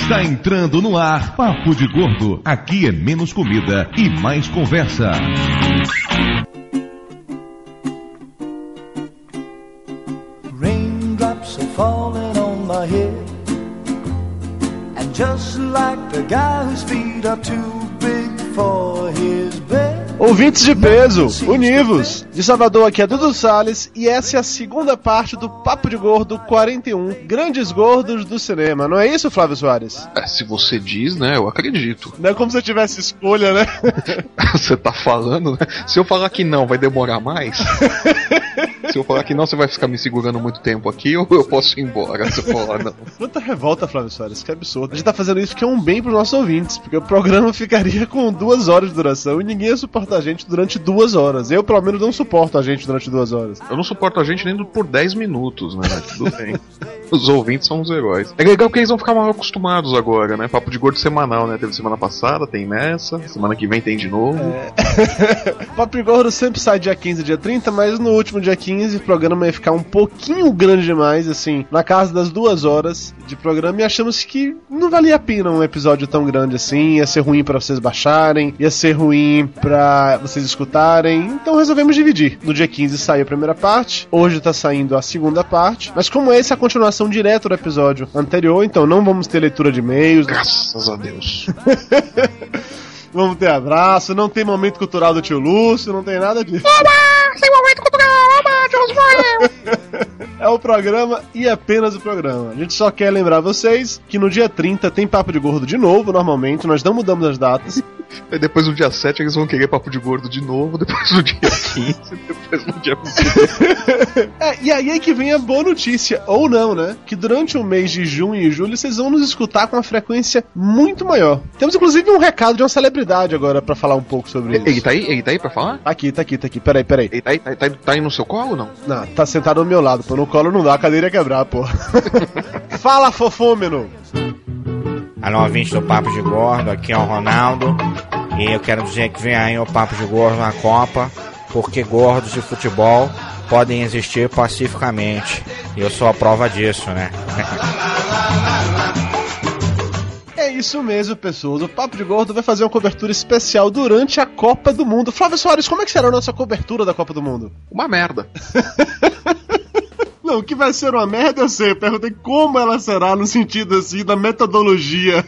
Está entrando no ar Papo de Gordo. Aqui é menos comida e mais conversa. Raindrops are falling on my head. And just like the guy whose feet are too big for his bed. Ouvintes de peso, univos! De Salvador aqui é Dudu Salles e essa é a segunda parte do Papo de Gordo 41, Grandes Gordos do Cinema. Não é isso, Flávio Soares? É, se você diz, né, eu acredito. Não é como se tivesse escolha, né? você tá falando, né? Se eu falar que não, vai demorar mais? Se eu falar que não, você vai ficar me segurando muito tempo aqui ou eu posso ir embora se eu falar não? Quanta revolta, Flávio Soares, que absurdo. A gente tá fazendo isso que é um bem pros nossos ouvintes, porque o programa ficaria com duas horas de duração e ninguém ia suportar a gente durante duas horas. Eu, pelo menos, não suporto a gente durante duas horas. Eu não suporto a gente nem por dez minutos, né? Tudo bem. Os ouvintes são os heróis. É legal que eles vão ficar mal acostumados agora, né? Papo de gordo semanal, né? Teve semana passada, tem nessa, semana que vem tem de novo. É... Papo de gordo sempre sai dia 15 dia 30, mas no último dia 15 o programa ia ficar um pouquinho grande demais, assim, na casa das duas horas de programa e achamos que não valia a pena um episódio tão grande assim, ia ser ruim para vocês baixarem, ia ser ruim para vocês escutarem, então resolvemos dividir. No dia 15 saiu a primeira parte, hoje tá saindo a segunda parte, mas como essa é a continuação direto do episódio anterior, então não vamos ter leitura de e-mails. Graças a Deus. vamos ter abraço, não tem momento cultural do tio Lúcio, não tem nada disso. Oba! Sem momento cultural! É o programa e apenas o programa. A gente só quer lembrar vocês que no dia 30 tem Papo de Gordo de novo, normalmente, nós não mudamos as datas. Aí depois no dia 7 eles vão querer papo de gordo de novo, depois no dia 15, depois no dia 22. é, e aí é que vem a boa notícia, ou não, né? Que durante o mês de junho e julho vocês vão nos escutar com uma frequência muito maior. Temos inclusive um recado de uma celebridade agora para falar um pouco sobre isso. Ele tá aí? Ele tá aí pra falar? Tá aqui, tá aqui, tá aqui. Peraí, peraí. Ele tá aí, tá, tá, tá aí no seu colo ou não? Não, tá sentado ao meu lado, pô. No colo não dá, a cadeira ia quebrar, pô. Fala, fofômeno! Alô, ouvinte do Papo de Gordo, aqui é o Ronaldo. E eu quero dizer que vem aí o Papo de Gordo na Copa, porque gordos de futebol podem existir pacificamente. E eu sou a prova disso, né? É isso mesmo, pessoas. O Papo de Gordo vai fazer uma cobertura especial durante a Copa do Mundo. Flávio Soares, como é que será a nossa cobertura da Copa do Mundo? Uma merda. Não, o que vai ser uma merda eu sei. Eu perguntei como ela será no sentido assim da metodologia.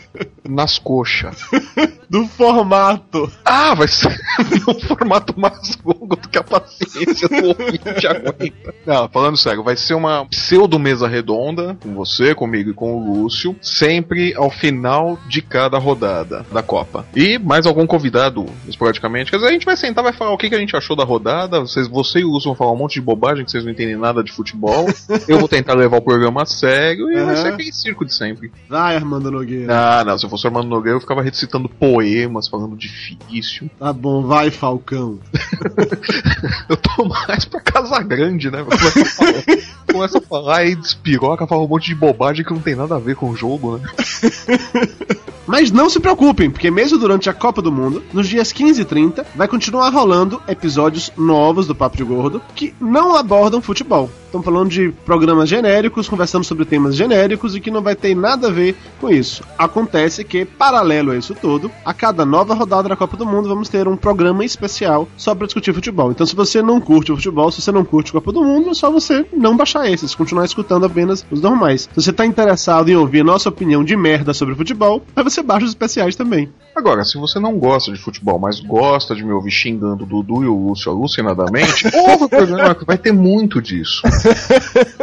Nas coxas. do formato. Ah, vai ser um formato mais longo do que a paciência do ouvinte aguenta. Não, falando sério, vai ser uma pseudo mesa redonda com você, comigo e com o Lúcio, sempre ao final de cada rodada da Copa. E mais algum convidado, esporadicamente. Quer dizer, a gente vai sentar, vai falar o que, que a gente achou da rodada. Vocês, você e o Lúcio vão falar um monte de bobagem que vocês não entendem nada de futebol. Eu vou tentar levar o programa a sério e uhum. vai ser aquele circo de sempre. Vai, Armando Nogueira. Ah, não, se fosse Armando Nogueira, eu ficava recitando poemas, falando difícil. Tá bom, vai, Falcão. eu tô mais pra Casa Grande, né? Começa a falar aí despiroca, fala um monte de bobagem que não tem nada a ver com o jogo, né? Mas não se preocupem, porque mesmo durante a Copa do Mundo, nos dias 15 e 30, vai continuar rolando episódios novos do Papo de Gordo que não abordam futebol. Estamos falando de programas genéricos, conversando sobre temas genéricos e que não vai ter nada a ver com isso. Acontece que, paralelo a isso tudo, a cada nova rodada da Copa do Mundo vamos ter um programa especial só para discutir futebol. Então, se você não curte o futebol, se você não curte a Copa do Mundo, é só você não baixar esses, continuar escutando apenas os normais. Se você está interessado em ouvir nossa opinião de merda sobre futebol, aí você baixa os especiais também. Agora, se você não gosta de futebol, mas gosta de me ouvir xingando o Dudu e o Lúcio alucinadamente, ouve o programa que vai ter muito disso.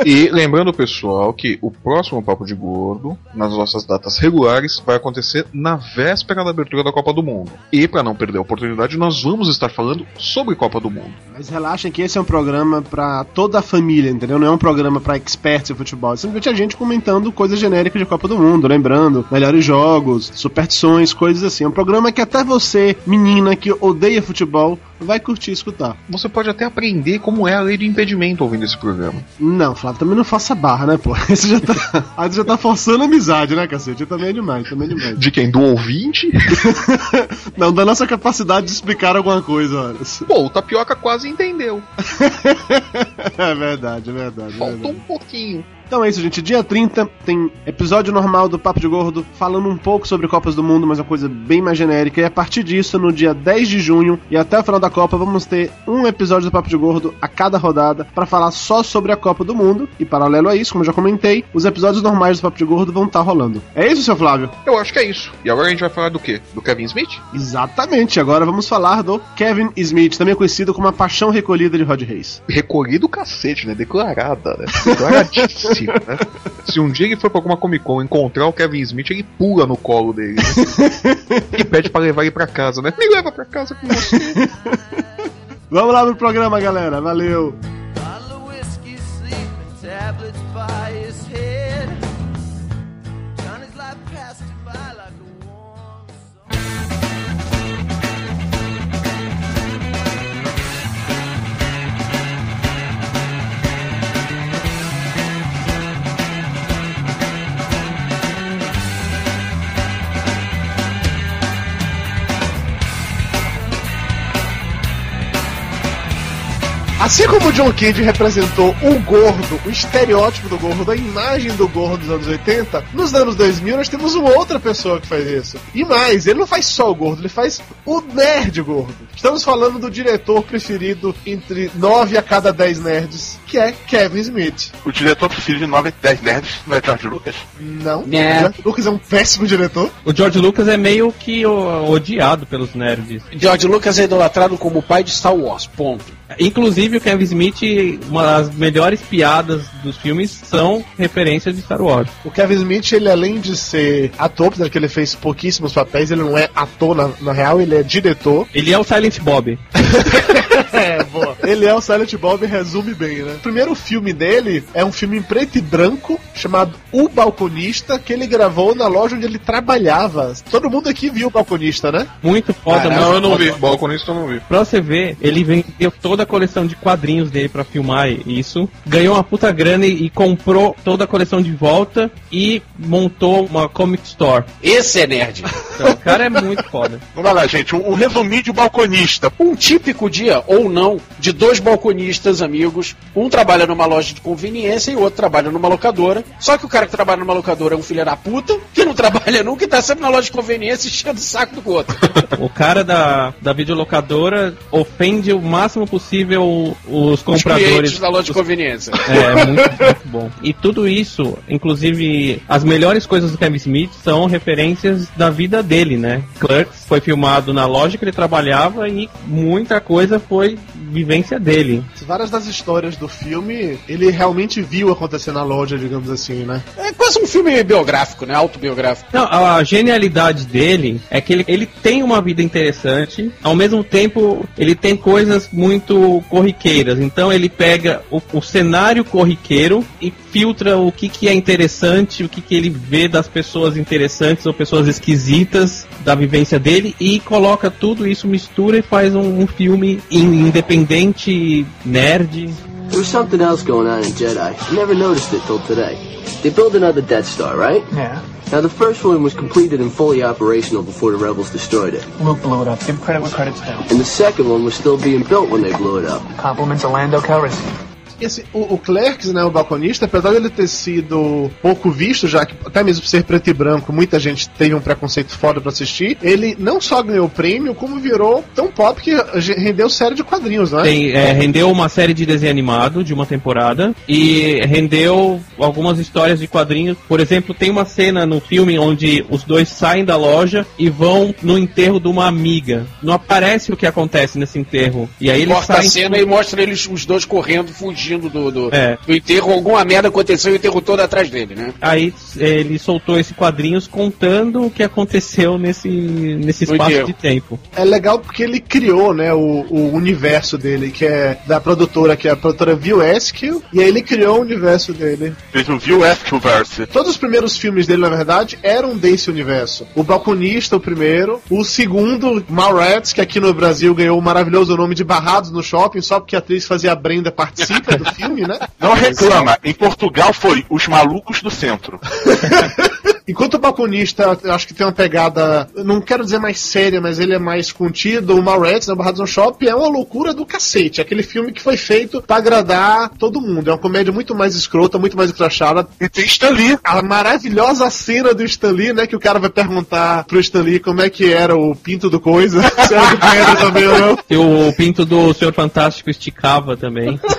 e lembrando, pessoal, que o próximo Papo de Gordo, nas nossas datas regulares, vai acontecer na véspera da abertura da Copa do Mundo. E, para não perder a oportunidade, nós vamos estar falando sobre Copa do Mundo. Mas relaxem que esse é um programa para toda a família, entendeu? Não é um programa para experts em futebol. É simplesmente a gente comentando coisas genéricas de Copa do Mundo, lembrando melhores jogos, superstições, coisas assim. É um programa que até você, menina que odeia futebol, vai curtir escutar. Você pode até aprender como é a lei do impedimento ouvindo esse programa. Não, Flávio, também não faça barra, né, pô? Você já tá, aí já tá forçando a amizade, né, cacete? Também é demais, também é demais. De quem? Do ouvinte? não, da nossa capacidade de explicar alguma coisa, olha. Pô, o Tapioca quase entendeu. é verdade, é verdade. Faltou é verdade. um pouquinho. Então é isso, gente. Dia 30 tem episódio normal do Papo de Gordo, falando um pouco sobre Copas do Mundo, mas uma coisa bem mais genérica. E a partir disso, no dia 10 de junho e até o final da Copa, vamos ter um episódio do Papo de Gordo a cada rodada para falar só sobre a Copa do Mundo. E paralelo a isso, como eu já comentei, os episódios normais do Papo de Gordo vão estar rolando. É isso, seu Flávio? Eu acho que é isso. E agora a gente vai falar do quê? Do Kevin Smith? Exatamente. Agora vamos falar do Kevin Smith, também conhecido como a paixão recolhida de Rod Reis. Recolhido o cacete, né? Declarada, né? Declaradíssima, né? Se um dia ele for pra alguma Comic Con encontrar o Kevin Smith, ele pula no colo dele. Né? e pede pra levar ele pra casa, né? Me leva pra casa com você. Vamos lá pro programa, galera. Valeu! Tablets Assim como o John Candy representou o gordo, o estereótipo do gordo, a imagem do gordo dos anos 80, nos anos 2000 nós temos uma outra pessoa que faz isso. E mais, ele não faz só o gordo, ele faz o nerd gordo. Estamos falando do diretor preferido entre 9 a cada 10 nerds, que é Kevin Smith. O diretor preferido de 9 e 10 nerds não é George Lucas. Não, É. George Lucas é um péssimo diretor. O George Lucas é meio que o- odiado pelos nerds. George Lucas é idolatrado como o pai de Star Wars, ponto. Inclusive o Kevin Smith, uma das melhores piadas dos filmes são referências de Star Wars. O Kevin Smith, ele além de ser ator, apesar que ele fez pouquíssimos papéis, ele não é ator na, na real, ele é diretor. Ele é o Silent Bob. É, boa. Ele é o Silent Bob, resume bem, né? O primeiro filme dele é um filme em preto e branco, chamado O Balconista, que ele gravou na loja onde ele trabalhava. Todo mundo aqui viu o Balconista, né? Muito foda, Não, mano. eu não vi. Balconista eu não vi. Pra você ver, ele vendeu toda a coleção de quadrinhos dele pra filmar isso, ganhou uma puta grana e, e comprou toda a coleção de volta e montou uma comic store. Esse é nerd. Então, o cara é muito foda. Vamos lá, gente. Um, um resuminho de balconista. Um típico dia, ou não, de dois balconistas amigos. Um trabalha numa loja de conveniência e o outro trabalha numa locadora. Só que o cara que trabalha numa locadora é um filho da puta, que não trabalha nunca e tá sempre na loja de conveniência enchendo o saco do outro. O cara da, da videolocadora ofende o máximo possível os Os compradores. clientes da loja de conveniência. É, muito, muito bom. E tudo isso, inclusive, as melhores coisas do Kevin Smith são referências da vida dele, né? Clerks foi filmado na loja que ele trabalhava e muita coisa foi vivência dele. Várias das histórias do filme, ele realmente viu acontecer na loja, digamos assim, né? É quase um filme biográfico, né? Autobiográfico. Não, a genialidade dele é que ele, ele tem uma vida interessante, ao mesmo tempo ele tem coisas muito corriqueiras. Então ele pega o, o cenário corriqueiro e filtra o que, que é interessante, o que, que ele vê das pessoas interessantes ou pessoas esquisitas da vivência dele e coloca tudo isso, mistura e faz um, um filme in- independente, nerd. There was something else going on in Jedi. I never noticed it till today. They built another Death Star, right? Yeah. Now, the first one was completed and fully operational before the rebels destroyed it. Luke blew it up. Give credit where credit's due. And the second one was still being built when they blew it up. Compliments of Lando Calrissian. Esse, o, o Clerks, né, o balconista, apesar dele ter sido pouco visto, já que até mesmo por ser preto e branco, muita gente teve um preconceito foda pra assistir, ele não só ganhou prêmio, como virou tão pop que rendeu série de quadrinhos, né? Tem, é, rendeu uma série de desenho animado de uma temporada e rendeu algumas histórias de quadrinhos. Por exemplo, tem uma cena no filme onde os dois saem da loja e vão no enterro de uma amiga. Não aparece o que acontece nesse enterro. E aí eles Corta a saem. cena e mostra eles os dois correndo, fugindo fugindo do, do, É. do enterro, alguma merda aconteceu e o enterro todo atrás dele, né? Aí ele soltou esse quadrinhos contando o que aconteceu nesse, nesse espaço de tempo. É legal porque ele criou, né, o, o universo dele, que é da produtora, que é a produtora View Askew, e aí ele criou o universo dele. Fez um View Esquiverse. Todos os primeiros filmes dele, na verdade, eram desse universo. O Balconista, o primeiro. O segundo, Mallrats, que aqui no Brasil ganhou o maravilhoso nome de Barrados no Shopping, só porque a atriz fazia a Brenda participa do filme, né? Não reclama, em Portugal foi Os Malucos do Centro. Enquanto o Balconista, eu acho que tem uma pegada, não quero dizer mais séria, mas ele é mais contido. O Mallrats, na Barrados no Shopping, é uma loucura do cacete. É aquele filme que foi feito pra agradar todo mundo. É uma comédia muito mais escrota, muito mais escrachada. E tem Stan Lee. A maravilhosa cena do Stan Lee, né? Que o cara vai perguntar pro Stan Lee como é que era o pinto do coisa. Se era do também ou não. E o pinto do Senhor Fantástico esticava também.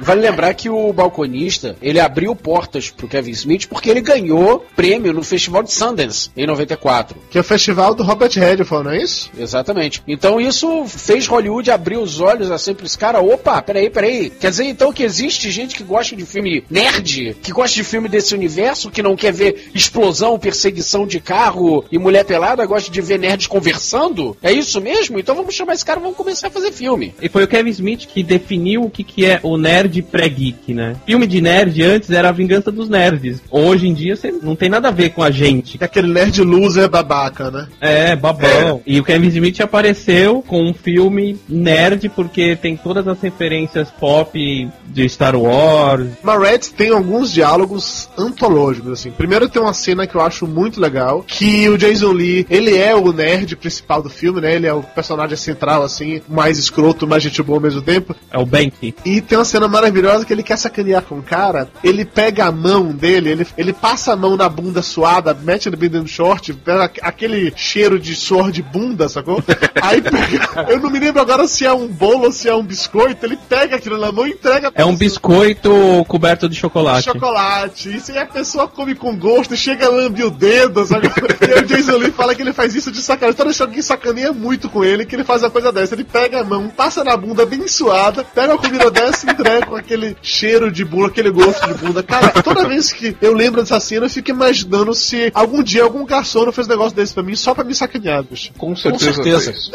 Vale lembrar que o balconista, ele abriu portas pro Kevin Smith porque ele ganhou prêmio no Festival de Sundance em 94. Que é o festival do Robert Redford, não é isso? Exatamente. Então isso fez Hollywood abrir os olhos assim pra esse cara. Opa, peraí, peraí. Quer dizer então que existe gente que gosta de filme nerd, que gosta de filme desse universo, que não quer ver explosão, perseguição de carro e mulher pelada, gosta de ver nerds conversando? É isso mesmo? Então vamos chamar esse cara e vamos começar a fazer filme. E foi o Kevin Smith que definiu o que, que é o nerd pré-geek, né? Filme de nerd antes era a vingança dos nerds. Hoje em dia não tem nada a ver com a gente. É aquele nerd loser babaca, né? É, babão. E o Kevin Smith apareceu com um filme nerd porque tem todas as referências pop de Star Wars. Mallrats tem alguns diálogos antológicos, assim. Primeiro tem uma cena que eu acho muito legal, que o Jason Lee, ele é o nerd principal do filme, né? Ele é o personagem central, assim, mais escroto, mais gente boa ao mesmo tempo. É o Bank. E tem uma cena maravilhosa que ele quer sacanear com o cara, ele pega a mão dele, ele, ele passa a mão na bunda suada, mete no do short, aquele cheiro de suor de bunda, sacou? Aí pega, eu não me lembro agora se é um bolo ou se é um biscoito, ele pega aquilo na mão e entrega É um biscoito coberto de chocolate. chocolate. Isso aí a pessoa come com gosto, chega a lambe o dedo, sabe? e o Jason Lee fala que ele faz isso de sacanagem. Toda vez que sacaneia muito com ele, que ele faz uma coisa dessa. Ele pega a mão, passa na bunda bem suada, pega uma comida dessa e entrega com aquele cheiro de bunda, aquele gosto de bunda. Cara, toda vez que eu lembro dessa cena, eu fico imaginando se algum dia algum garçom não fez um negócio desse pra mim só pra me sacanear, bicho. Com certeza. certeza. fez.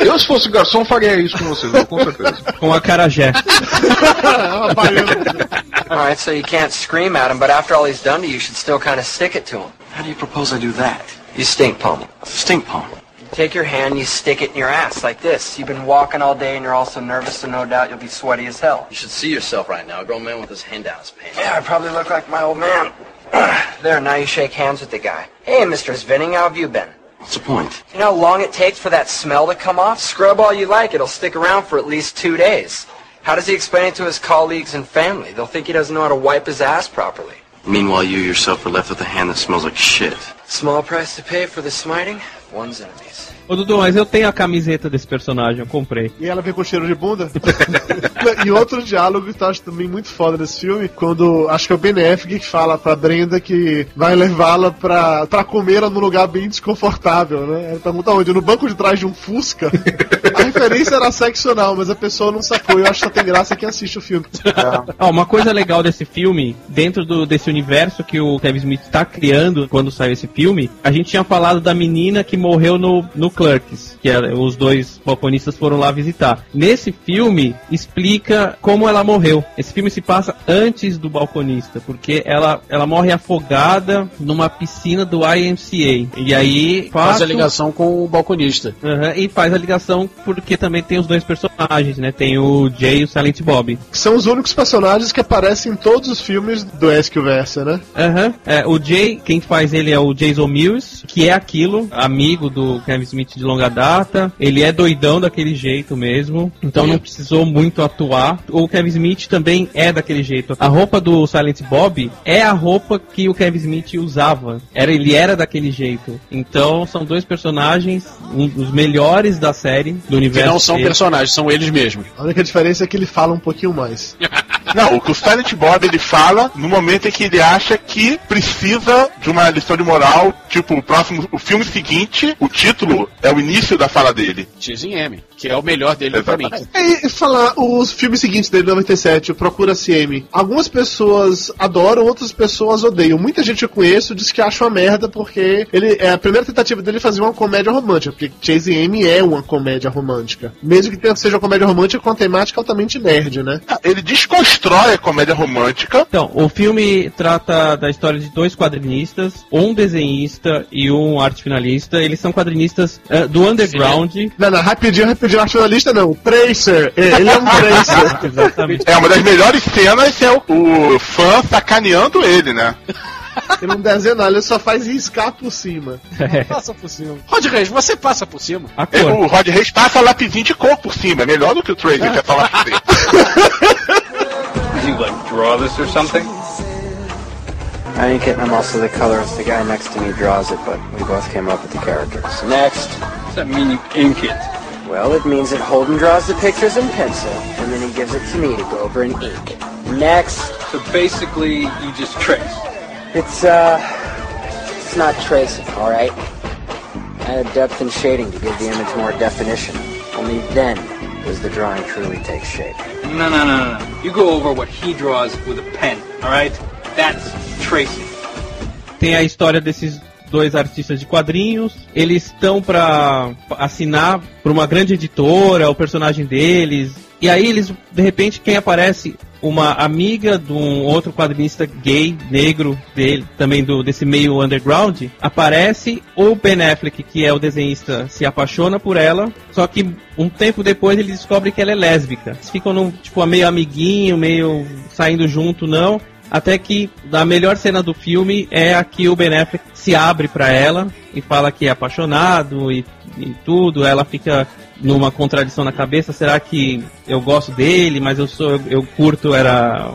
Eu, se fosse garçom, faria isso com vocês, com certeza. Com a carajé. Baiana. Alright, so you can't scream at him, but after all he's done to you, you should still kind of stick it to him. How do you propose I do that? You stink palm. Stink palm. You take your hand and you stick it in your ass like this. You've been walking all day and you're also nervous, so no doubt you'll be sweaty as hell. You should see yourself right now, a grown man with his hand down his pants. Yeah, I probably look like my old man. there, now you shake hands with the guy. Hey, Mr. Svinning, how have you been? What's the point? You know how long it takes for that smell to come off? Scrub all you like, it'll stick around for at least two days. How does he explain it to his colleagues and family? They'll think he doesn't know how to wipe his ass properly. Meanwhile, you yourself are left with a hand that smells like shit. Small price to pay for the smiting of one's enemies. Ô Dudu, mas eu tenho a camiseta desse personagem, eu comprei. E ela vem com cheiro de bunda? e outro diálogo que eu acho também muito foda nesse filme, quando acho que é o Ben Affleck que fala pra Brenda que vai levá-la pra, pra comer num lugar bem desconfortável, né? Ela pergunta onde? No banco de trás de um Fusca? A referência era seccional, mas a pessoa não sacou. Eu acho que só tem graça quem assiste o filme. Ó, uma coisa legal desse filme, dentro do, desse universo que o Kevin Smith está criando quando saiu esse filme, a gente tinha falado da menina que morreu no, no Clerks, que era- os dois balconistas foram lá visitar. Nesse filme, explica como ela morreu. Esse filme se passa antes do balconista, porque ela, ela morre afogada numa piscina do IMCA. E aí Faz a ligação com o balconista. Aham, e faz a ligação porque também tem os dois personagens, né? Tem o Jay e o Silent Bob. Que são os únicos personagens que aparecem em todos os filmes do Esquiverse, né? Aham. É, o Jay, quem faz ele é o Jason Mills, que é aquilo, amigo do Kevin Smith de longa data. Ele é doidão daquele jeito mesmo, então não precisou muito atuar. O Kevin Smith também é daquele jeito. A roupa do Silent Bob é a roupa que o Kevin Smith usava. Era, ele era daquele jeito. Então são dois personagens, um dos melhores da série, do Que universo. não são dele. personagens, são eles mesmos. A única diferença é que ele fala um pouquinho mais. Não, o que o Silent Bob ele fala no momento em que ele acha que precisa de uma lição de moral, tipo, o próximo, o filme seguinte, o título é o início da fala dele. X em M. Que é o melhor dele pra mim. E falar, os filmes seguintes dele, 97, o Procura CM, algumas pessoas adoram, outras pessoas odeiam. Muita gente que eu conheço diz que acha uma merda porque ele é a primeira tentativa dele fazer uma comédia romântica, porque Chase M é uma comédia romântica. Mesmo que tenha- seja uma comédia romântica com temática altamente nerd, né? Ah, Ele desconstrói a comédia romântica. Então, o filme trata da história de dois quadrinistas, um desenhista e um arte finalista. Eles são quadrinistas eh, do underground. Não, não, rapidinho, rapidinho, nacionalista não. Tracer, é, ele é um Tracer. Exatamente. É uma das melhores cenas é o, o fã sacaneando ele, né? ele não desenha nada, ele só faz riscar por cima. Passa por cima. Rod Reis, você passa por cima. A É, o Rod Reis passa lapisinho de cor por cima. É melhor do que o Tracer, que é só lápis preto. You like draw this or something? I ain't getting them also the colors. The guy next to me draws it, but we both came up with the characters. Next. Does that mean you ink it? Well, it means that Holden draws the pictures in pencil, and then he gives it to me to go over in ink. Next. So basically, you just trace. It's, uh, it's not tracing, alright? I add depth and shading to give the image more definition. Only then does the drawing truly take shape. No, no, no, no, no. You go over what he draws with a pen, all right? That's tracing. Tem a história desses dois artistas de quadrinhos. Eles estão pra assinar pra uma grande editora, o personagem deles. E aí eles, de repente, quem aparece? Uma amiga de um outro quadrinista gay, negro, dele, também do, desse meio underground, aparece, o Ben Affleck, que é o desenhista, se apaixona por ela, só que um tempo depois ele descobre que ela é lésbica. Eles ficam num, tipo, meio amiguinho, meio saindo junto, não. Até que a melhor cena do filme é a que o Ben Affleck se abre pra ela e fala que é apaixonado e, e tudo. Ela fica numa contradição na cabeça. Será que eu gosto dele, mas eu sou eu curto era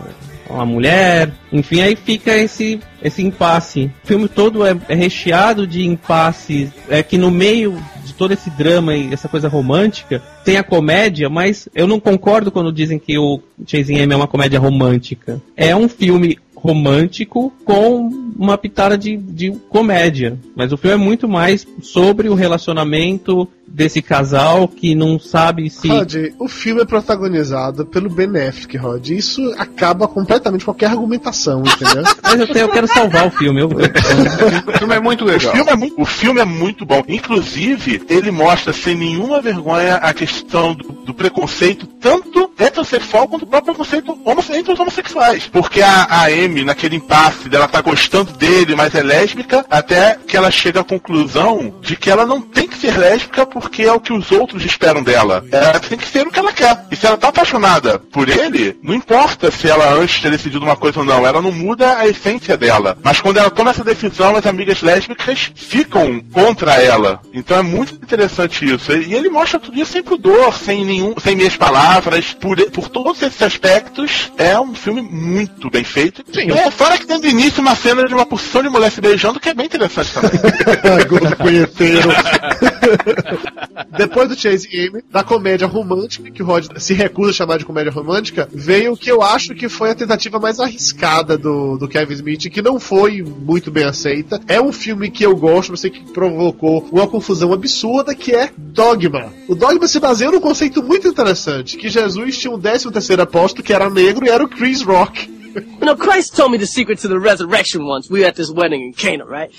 uma mulher? Enfim, aí fica esse esse impasse. O filme todo é, é recheado de impasses. É que no meio todo esse drama e essa coisa romântica tem a comédia, mas eu não concordo quando dizem que o Chasing Amy é uma comédia romântica. É um filme romântico com uma pitada de, de comédia. Mas o filme é muito mais sobre o relacionamento desse casal que não sabe se. Rod, o filme é protagonizado pelo Ben Affleck, Rod. Isso acaba completamente qualquer argumentação, entendeu? Mas eu, tenho- eu quero salvar o filme. Eu, O filme é muito O legal. filme é muito, o filme é muito bom. Inclusive, ele mostra sem nenhuma vergonha a questão do, do preconceito, tanto heterossexual quanto o próprio preconceito homosse- entre os homossexuais. Porque a, a Amy, naquele impasse dela tá gostando dele, mas é lésbica, até que ela chega à conclusão de que ela não tem que ser lésbica porque é o que os outros esperam dela. Ela tem que ser o que ela quer. E se ela tá apaixonada por ele, não importa se ela antes ter decidido uma coisa ou não, ela não muda a essência dela. Mas quando ela toma essa decisão, as amigas lésbicas ficam contra ela. Então é muito interessante isso. E ele mostra tudo isso sem pudor, sem nenhum, sem minhas palavras, por, por todos esses aspectos. É um filme muito bem feito. Sim, é, fora que tem no início uma cena de uma porção de mulher se beijando, que é bem interessante também. Gordo punheteiro. Depois do Chase Amy, da comédia romântica, que o Rod se recusa a chamar de comédia romântica, veio o que eu acho que foi a tentativa mais arriscada do, do Kevin Smith, que não foi muito bem aceita. É um filme que eu gosto, mas sei que provocou uma confusão absurda, que é Dogma. O Dogma se baseia num conceito muito interessante, que Jesus tinha um décimo terceiro apóstolo que era negro e era o Chris Rock. You know, Christ told me the secret to the resurrection once. We were at this wedding in Cana, right?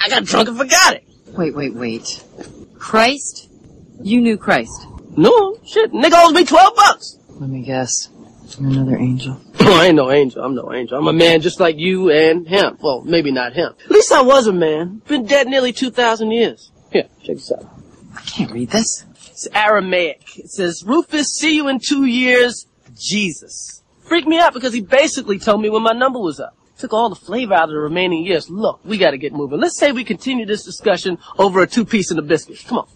I got drunk and forgot it. Wait, wait, wait. Christ? You knew Christ. No, shit. Nigga owes me 12 bucks. Let me guess. You're another angel. I ain't no angel. I'm no angel. I'm a man just like you and him. Well, maybe not him. At least I was a man. Been dead nearly 2,000 years. Here, check this out. I can't read this. It's Aramaic. It says, Rufus, see you in two years, Jesus. Freaked me out because he basically told me when my number was up. Took all the flavor out of the remaining years. Look, we gotta get moving. Let's say we continue this discussion over a two-piece and a biscuit. Come on.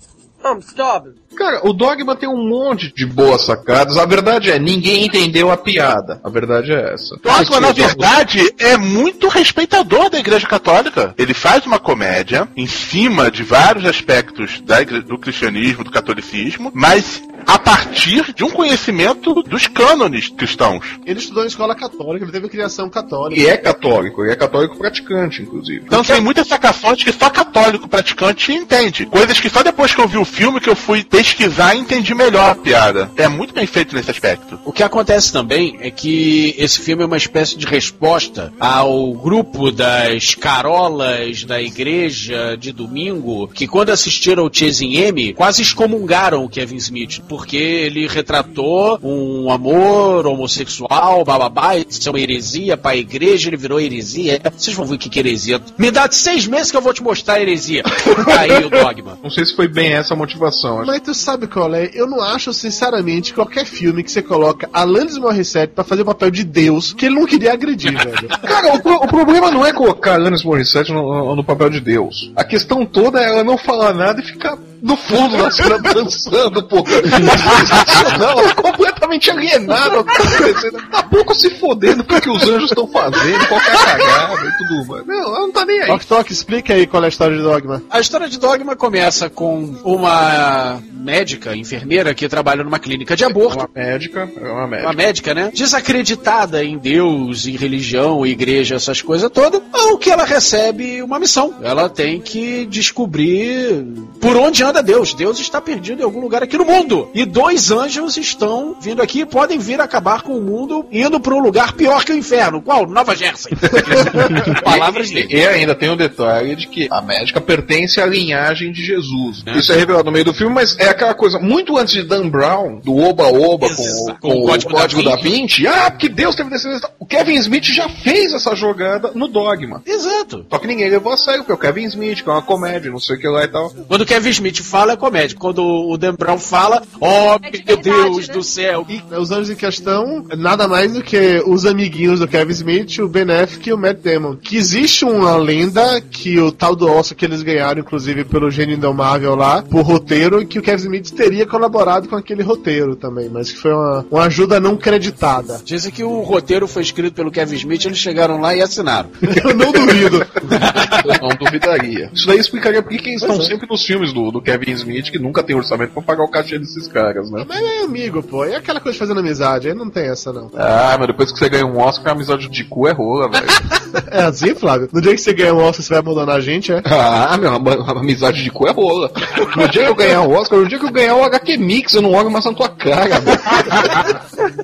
I'm starving. Cara, o Dogma tem um monte de boas sacadas. A verdade é, ninguém entendeu a piada. A verdade é essa. Dogma, na verdade, é muito respeitador da Igreja Católica. Ele faz uma comédia em cima de vários aspectos da igre- do cristianismo, do catolicismo, mas a partir de um conhecimento dos cânones cristãos. Ele estudou em escola católica, ele teve criação católica. E é católico, e é católico praticante, inclusive. Então tem muitas sacações que só católico praticante entende. Coisas que só depois que eu vi o filme que eu fui pesquisar e entendi melhor a piada. É muito bem feito nesse aspecto. O que acontece também é que esse filme é uma espécie de resposta ao grupo das carolas da igreja de domingo que quando assistiram ao Chasing M quase excomungaram o Kevin Smith porque ele retratou um amor homossexual, bababá, isso é uma heresia para a igreja, ele virou heresia. Vocês vão ver o que que é heresia. Me dá seis meses que eu vou te mostrar a heresia. Aí o dogma. Não sei se foi bem essa a motivação. acho Mas tu sabe qual é? Eu não acho, sinceramente, qualquer filme que você coloca Alanis Morissette pra fazer o papel de Deus, que ele não queria agredir, velho. Cara, o, pro- o problema não é colocar Alanis Morissette no, no- no papel de Deus. A questão toda é ela não falar nada e ficar no fundo da cena dançando, pô. Não, ela é completamente que tá. Tá pouco se fodendo com o que os anjos estão fazendo, qualquer cagada e tudo mais. Não, ela não tá nem aí. Toque, toque, explica aí qual é a história de Dogma. A história de Dogma começa com uma médica, enfermeira, que trabalha numa clínica de aborto. Uma médica, é uma médica. Uma médica, né? Desacreditada em Deus, em religião, igreja, essas coisas todas, ao que ela recebe uma missão. Ela tem que descobrir por onde anda Deus. Deus está perdido em algum lugar aqui no mundo. E dois anjos estão vindo aqui e podem vir acabar com o mundo indo para um lugar pior que o inferno. Qual? Nova Jersey. Palavras dele. e ainda tem o detalhe de que a médica pertence à linhagem de Jesus. Isso é revelado no meio do filme, mas é aquela coisa, muito antes de Dan Brown, do Oba Oba com, o- com o Código, da, Vinci, ah, porque Deus teve descendência. O Kevin Smith já fez essa jogada no Dogma. Exato. Só que ninguém levou a sério, porque é o Kevin Smith, que é uma comédia, não sei o que lá e tal. Quando o Kevin Smith fala, é comédia. Quando o Dan Brown fala, oh meu Deus do céu. E os anjos em questão, nada mais do que os amiguinhos do Kevin Smith, o Ben Affleck e o Matt Damon. Que existe uma lenda que o tal do Oscar que eles ganharam, inclusive pelo Gênio Indomável lá, por roteiro, e que o Kevin Smith teria colaborado com aquele roteiro também, mas que foi uma, uma ajuda não creditada. Dizem que o roteiro foi escrito pelo Kevin Smith, eles chegaram lá e assinaram. Eu não duvido. Eu não duvidaria. Isso daí explicaria por que eles estão Pois é. sempre nos filmes do, do Kevin Smith, que nunca tem orçamento pra pagar o cachê desses caras, né? Mas é amigo, pô. É aquela coisa de fazendo amizade, aí não tem essa não. Ah, mas depois que você ganha um Oscar, a amizade de cu é rola, velho. É assim, Flávio? No dia que você ganhar um Oscar, você vai abandonar a gente, é? Ah, meu, a a amizade de cu é rola. No dia que eu ganhar o Oscar, no dia que eu ganhar o HQ Mix, eu não olho mais na tua cara, velho.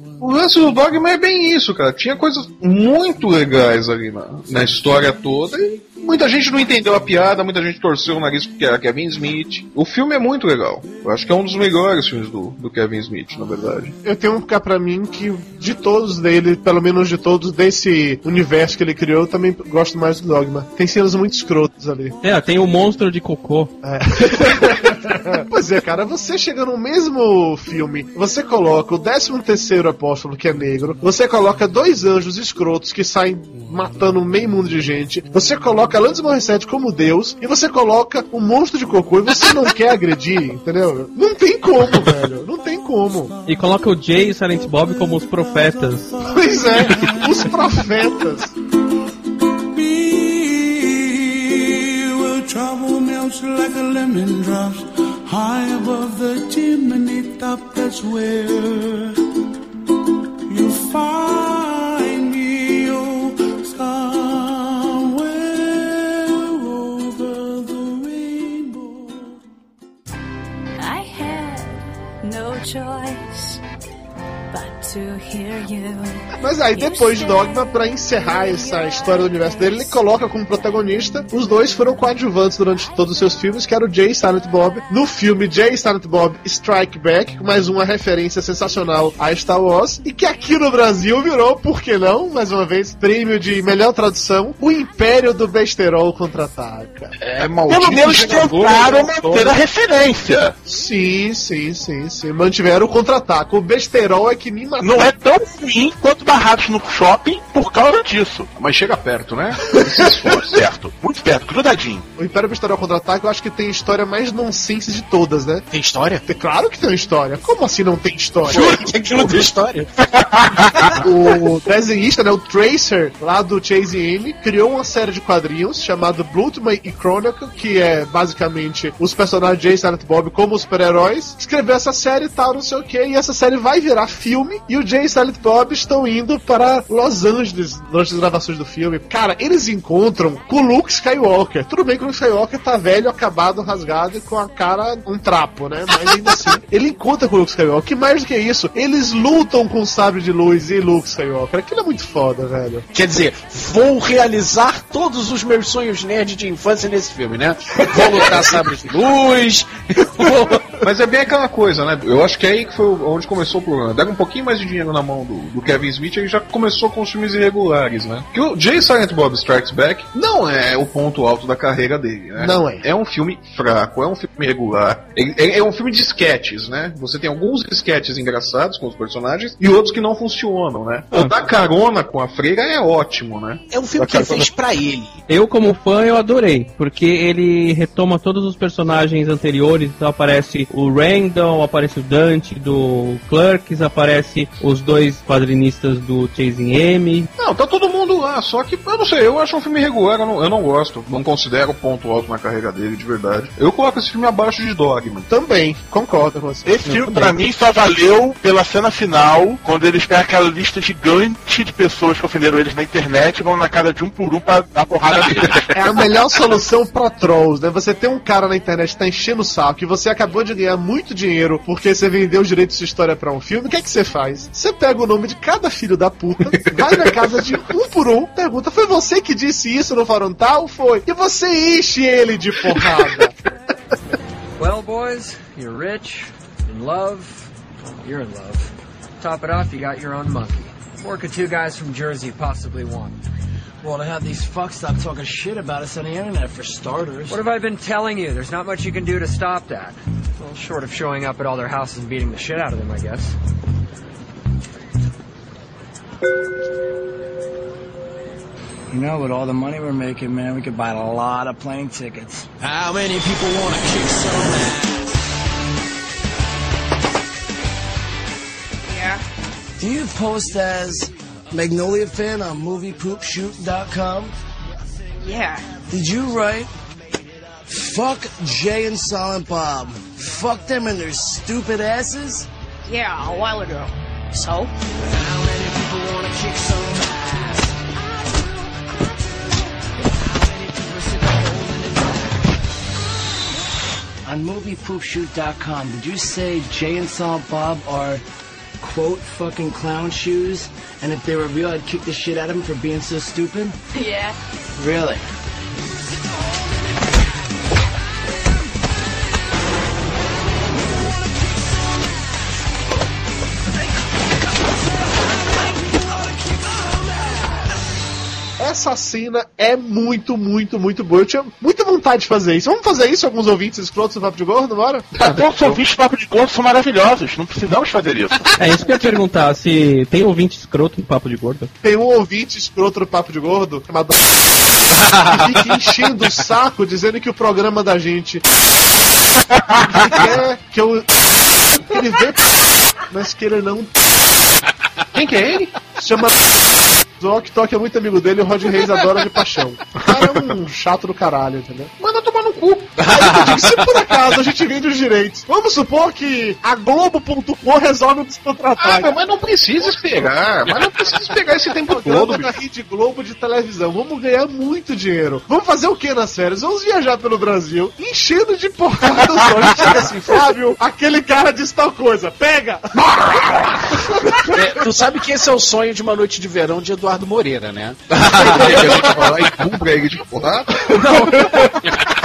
O lance do Dogma é bem isso, cara. Tinha coisas muito legais ali na, na história toda e muita gente não entendeu a piada, muita gente torceu o nariz porque era Kevin Smith. O filme é muito legal. Eu acho que é um dos melhores filmes do, do Kevin Smith, na verdade. Eu tenho um ficar pra mim que de todos dele, pelo menos de todos desse universo que ele criou, eu também gosto mais do Dogma. Tem cenas muito escrotas ali. É, tem o monstro de cocô. pois é, cara, você chega no mesmo filme, você coloca o 13 terceiro apóstolo, que é negro, você coloca dois anjos escrotos que saem matando meio mundo de gente, você coloca Alanis Morissette como Deus, e você coloca um monstro de cocô e você não quer agredir, entendeu? Não tem como, velho. Não tem como. E coloca o Jay e o Silent Bob como os profetas. Pois é, os profetas. where trouble melts like a lemon drops high above the chimney top. That's where you find had Mas aí, depois de Dogma, pra encerrar essa história do universo dele, ele coloca como protagonista os dois foram coadjuvantes durante todos os seus filmes, que era o Jay e Silent Bob. No filme Jay e Silent Bob Strike Back, mais uma referência sensacional a Star Wars, e que aqui no Brasil virou, por que não, mais uma vez, prêmio de melhor tradução, O Império do Besterol Contra-Ataca. É Pelo menos tentaram manter a referência. Sim, sim, sim, sim. Mantiveram o contra-ataque. O Besterol é que me matou. Não é tão ruim quanto Barrados no Shopping por causa disso. Mas chega perto, né? Certo. Muito perto, grudadinho. O Império Besterol Contra-Ataque eu acho que tem a história mais nonsense de todas, né? Tem história? Claro que tem história. Como assim não tem história? Juro que aquilo tem história. o desenhista, né, o Tracer, lá do Chase M, criou uma série de quadrinhos chamada Bloodman e Chronicle, que é basicamente os personagens Jay e Silent Bob como super-heróis. Escreveu essa série e tal, não sei o que, e essa série vai virar filme, e o Jay e Silent Bob estão indo para Los Angeles durante as gravações do filme. Cara, eles encontram com o Luke Skywalker. Tudo bem que o Luke Skywalker tá velho, acabado, rasgado e com a cara um trapo, né? Mas ainda assim, ele encontra com o Luke Skywalker. Que mais do que isso, eles lutam com o sabre de luz e Luke Skywalker. Aquilo é muito foda, velho. Quer dizer, vou realizar todos os meus sonhos nerd de infância nesse filme, né? Vou lutar sabre de luz. Mas é bem aquela coisa, né? Eu acho que é aí que foi onde começou o problema. Deram um pouquinho mais de dinheiro na mão do, do Kevin Smith e já começou com os filmes irregulares, né? Que o Jay Silent Bob Strikes Back não é o ponto alto da carreira dele, né? Não é. É um filme fraco, é um filme irregular. Ele- É, é um filme de sketches, né? Você tem alguns sketches engraçados com os personagens e outros que não funcionam, né? O da carona com a freira é ótimo, né? É um filme que ele fez pra ele. Eu, como fã, eu adorei, porque ele retoma todos os personagens anteriores, então aparece o Randall, aparece o Dante do Clerks, aparece os dois quadrinistas do Chasing M. Não, tá todo mundo lá, só que eu não sei, eu acho um filme irregular, eu não, eu não gosto, não considero ponto alto na carreira dele, de verdade. Eu coloco esse filme abaixo de Dogma. Também, concordo com você. Esse filme, pra mim, só valeu pela cena final, quando eles pegam aquela lista gigante de pessoas que ofenderam eles na internet e vão na cara de um por um pra dar porrada neles. É a melhor solução pra trolls, né? Você tem um cara na internet que tá enchendo o saco e você acabou de ganhar muito dinheiro porque você vendeu os direitos de história pra um filme, o que é que você faz? Você pega o nome de cada filho da puta, vai na casa de um por um, pergunta, foi você que disse isso no fórum tal? Foi. E você enche ele de porrada. Well, boys, you're rich, in love, you're in love. Top it off, you got your own monkey. More could two guys from Jersey possibly want? Well, to have these fucks stop talking shit about us on the internet, for starters. What have I been telling you? There's not much you can do to stop that. Well, short of showing up at all their houses and beating the shit out of them, I guess. You know, with all the money we're making, man, we could buy a lot of plane tickets. How many people want to kick some ass? Yeah. Do you post as Magnolia fan on moviepoopshoot.com? Yeah. Did you write, fuck Jay and Silent Bob, fuck them and their stupid asses? Yeah, a while ago. So? On moviepoopshoot.com, did you say Jay and Silent Bob are, quote, fucking clown shoes? And if they were real, I'd kick the shit out of them for being so stupid? Yeah. Really? Essa cena é muito, muito, muito boa. Eu tinha muita vontade de fazer isso. Vamos fazer isso, alguns ouvintes escrotos do Papo de Gordo, bora? Os ouvintes do Papo de Gordo são maravilhosos, não precisamos fazer isso. É isso que eu ia perguntar, se tem ouvinte escroto no Papo de Gordo? Tem um ouvinte escroto do Papo de Gordo chamado. que fica enchendo o saco dizendo que o programa da gente. que quer que eu. que ele vê. mas que ele não. Quem que é ele? Chama. O Ok Tok é muito amigo dele e o Rod Reis adora de paixão. O cara é um chato do caralho, entendeu? No cu. Aí eu digo, se por acaso a gente vende os direitos, vamos supor que a Globo.com resolve nos contratar. Ah, mas não precisa esperar. Mas não precisa esperar esse tempo todo, bicho. Rede Globo de televisão. Vamos ganhar muito dinheiro. Vamos fazer o que nas férias? Vamos viajar pelo Brasil, enchendo de porrada os olhos. Chega assim, Fábio, aquele cara disse tal coisa. Pega! É, tu sabe que esse é o sonho de uma noite de verão de Eduardo Moreira, né? Cumpre ele de porrada.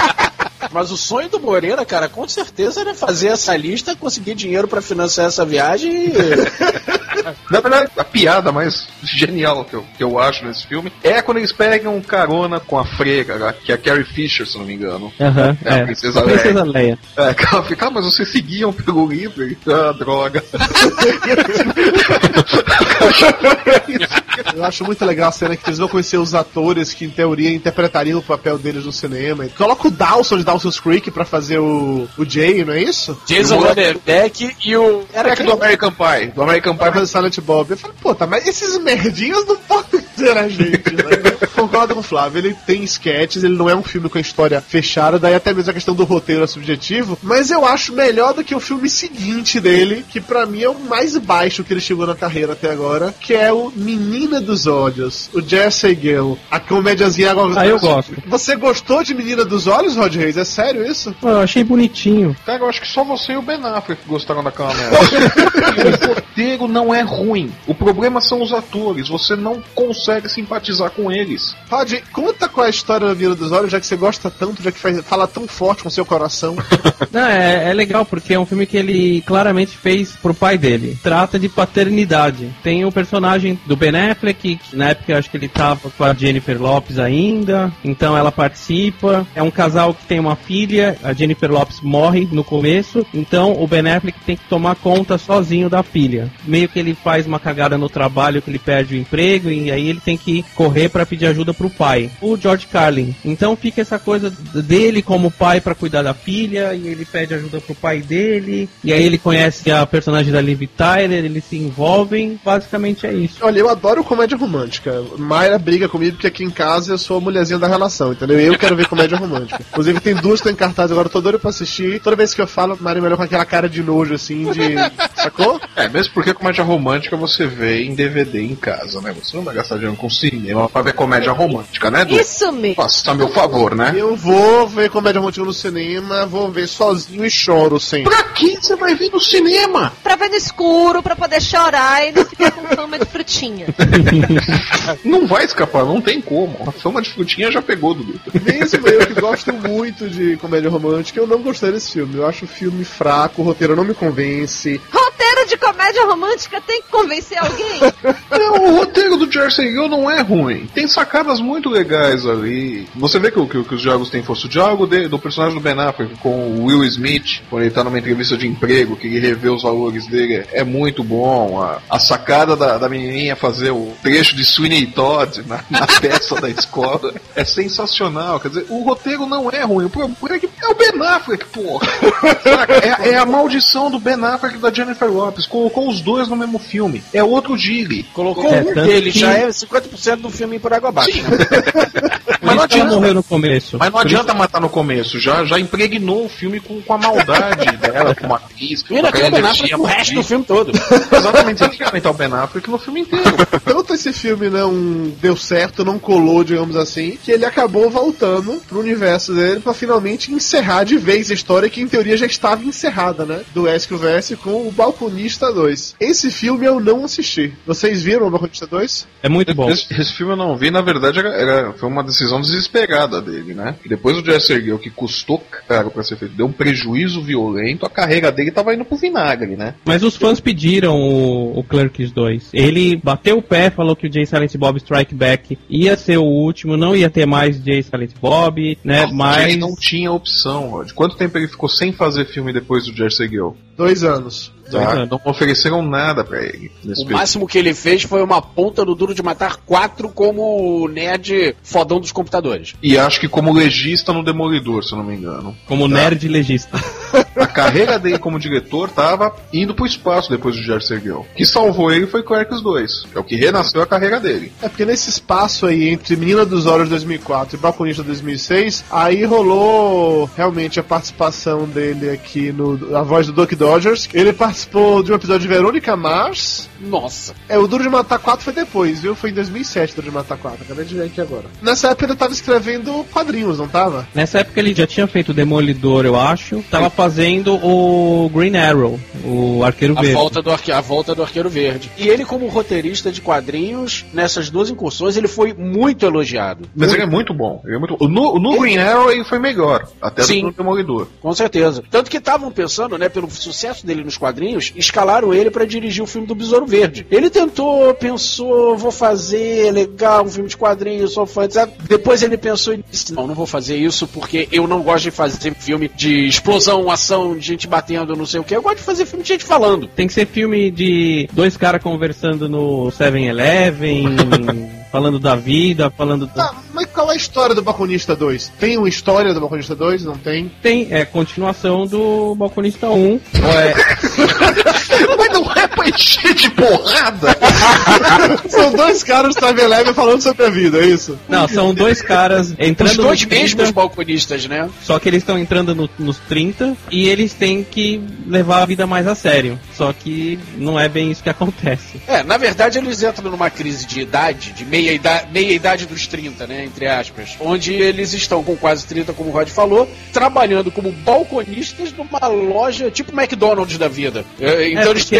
Mas o sonho do Moreira, cara, com certeza era fazer essa lista, conseguir dinheiro pra financiar essa viagem e. Na verdade, a piada mais genial que eu, que eu acho nesse filme é quando eles pegam carona com a freira, que é a Carrie Fisher, se não me engano. Aham, é, a é. Princesa, A Princesa Leia. Leia. É, que ela fica, ah, mas vocês seguiam pelo livro? E, Ah, droga. Eu acho muito legal a cena que eles vão conhecer os atores que, em teoria, interpretariam o papel deles no cinema. Coloca o Dawson de Dawson's Creek pra fazer o, o Jay, não é isso? Jason Vanderbeck e o. Era aquele do American Pie. Do American Pie fazer Silent Bob. Eu falei, pô, tá, mas esses merdinhos não podem ser a gente, né? Concordo com o Flávio. Ele tem sketches, ele não é um filme com a história fechada, daí até mesmo a questão do roteiro é subjetivo. Mas eu acho melhor do que o filme seguinte dele, que pra mim é o mais baixo que ele chegou na carreira até agora, que é o Menina dos Olhos, o Jesse Gill, a comédiazinha agora. Ah, eu gosto. Você gostou de Menina dos Olhos, Rod Reis? É sério isso? Pô, Eu achei bonitinho. Cara, eu acho que só você e o Ben Affleck gostaram daquela merda. o roteiro não é ruim. O problema são os atores. Você não consegue simpatizar com eles. Rod, conta qual é a história da Menina dos Olhos, já que você gosta tanto, já que faz- fala tão forte com seu coração. Não, é, é legal porque é um filme que ele claramente fez pro pai dele. Trata de paternidade. Tem o personagem do Ben Affleck, que na época eu acho que ele tava com a Jennifer Lopes ainda, então ela participa. É um casal que tem uma filha, a Jennifer Lopes morre no começo, então o Ben Affleck tem que tomar conta sozinho da filha. Meio que ele faz uma cagada no trabalho, que ele perde o emprego e aí ele tem que correr para pedir ajuda pro pai, o George Carlin. Então fica essa coisa dele como pai para cuidar da filha e ele pede ajuda pro pai dele e aí ele conhece a personagem da Liv Tyler, eles se envolvem, basicamente é isso. Olha, eu adoro comédia romântica. Mayra briga comigo porque aqui em casa eu sou a mulherzinha da relação, entendeu? Eu quero ver comédia romântica. Inclusive tem duas que estão em cartaz agora, eu tô doido pra assistir. Toda vez que eu falo, Mayra me olha com aquela cara de nojo, assim, de... Sacou? É, mesmo porque comédia romântica você vê em DVD em casa, né? Você não vai gastar dinheiro com cinema pra ver comédia romântica, né, Du? Isso mesmo. Faça meu favor, né? Eu vou ver comédia romântica no cinema, vou ver sozinho e choro sempre. Pra que você vai ver no cinema? Pra ver no escuro, pra poder chorar e não ficar com fama de frutinha. Não vai escapar, não tem como. A fama de frutinha já pegou, Dudu. Mesmo eu que gosto muito de comédia romântica, eu não gostei desse filme. Eu acho o filme fraco, o roteiro não me convence. Roteiro de comédia romântica tem que convencer alguém. Não, o roteiro do Jersey Girl não é ruim. Tem sacadas muito legais ali. Você vê que, que, que os diálogos têm força. O diálogo de- do personagem do Ben Affleck com o Will Smith, quando ele tá numa entrevista de emprego, que ele revê os valores dele, é muito bom. A, a sacada da, da menininha fazer o trecho de Sweeney Todd na, na peça da escola é sensacional. Quer dizer, o roteiro não é ruim. O problema é que é o Ben Affleck, porra. É, é a maldição do Ben Affleck da Jennifer Lopez. Colocou os dois no mesmo filme. É outro Gilly. Colocou É, um deles, que- já é 50% do filme por água abaixo. Mas não adianta. morreu no começo. Mas não Por isso- adianta matar no começo, já, já impregnou o filme com, com a maldade dela, com uma atriz. E ainda tem o Ben Affleck no resto do filme todo. Exatamente, você tem que aumentar o Ben Affleck no filme inteiro. Tanto esse filme não deu certo, não colou, digamos assim, que ele acabou voltando pro universo dele pra finalmente encerrar de vez a história que em teoria já estava encerrada, né? Do Esquio Vs com o Balconista 2. Esse filme eu não assisti. Vocês viram o Balconista 2? É muito bom. Esse, esse filme eu não vi, na verdade era, era- foi uma decisão desesperada dele, né? Depois o Jesse Girl, que custou caro pra ser feito, deu um prejuízo violento, a carreira dele tava indo pro vinagre, né? Mas os fãs pediram o, o Clerks 2. Ele bateu o pé, falou que o Jay Silent Bob Strike Back ia ser o último, não ia ter mais Jay Silent Bob, né? Mas Ele não tinha opção, Rod. Quanto tempo ele ficou sem fazer filme depois do Jersey Girl? Dois anos. Tá? Não ofereceram nada pra ele. Nesse O período. máximo que ele fez foi uma ponta do Duro de Matar 4 como nerd fodão dos computadores. E acho que como legista no Demolidor, se eu não me engano. como nerd legista. A carreira dele como diretor tava indo pro espaço depois do Jersey Girl. O que salvou ele foi Clerks 2. É o que renasceu a carreira dele. É porque nesse espaço aí entre Menina dos Olhos 2004 e Balconista 2006, aí rolou realmente a participação dele aqui no A Voz do Duck Dodgers. Ele participou de um episódio de Verônica Mars. Nossa. É, o Duro de Matar 4 foi depois, viu? Foi em 2007 o Duro de Matar 4. Acabei de ver aqui agora. Nessa época ele tava escrevendo quadrinhos, não tava? Nessa época ele já tinha feito o Demolidor, eu acho. Tava fazendo o Green Arrow, o Arqueiro A Verde. volta, do arque... a volta do Arqueiro Verde. E ele, como roteirista de quadrinhos, nessas duas incursões, ele foi muito elogiado. Mas Muito- ele é muito bom. Ele é muito... No, no Green Arrow ele foi melhor. Até do Sim. que no Demolidor. Com certeza. Tanto que estavam pensando, né, pelo sucesso dele nos quadrinhos, escalaram ele pra dirigir o filme do Besouro Verde. Ele tentou, pensou, vou fazer, legal, um filme de quadrinhos, sou fã, etc. Depois ele pensou e disse, não, não vou fazer isso porque eu não gosto de fazer filme de explosão, ação, de gente batendo, não sei o que. Eu gosto de fazer filme de gente falando. Tem que ser filme de dois caras conversando no 7-Eleven, falando da vida, falando. Tá, mas qual é a história do Balconista 2? Tem uma história do Balconista 2? Não tem? Tem, é continuação do Balconista 1. Ou é, Encher de porrada. São dois caras Time Leve falando sobre a vida, é isso? Não, são dois caras entrando Os dois nos mesmos 30, balconistas, né? Só que eles estão entrando no- nos 30 e eles têm que levar a vida mais a sério. Só que não é bem isso que acontece. É, na verdade eles entram numa crise de idade, de meia idade, meia idade dos 30, né, entre aspas, onde eles estão com quase 30, como o Rod falou, trabalhando como balconistas numa loja tipo McDonald's da vida. É, então É, eles assim,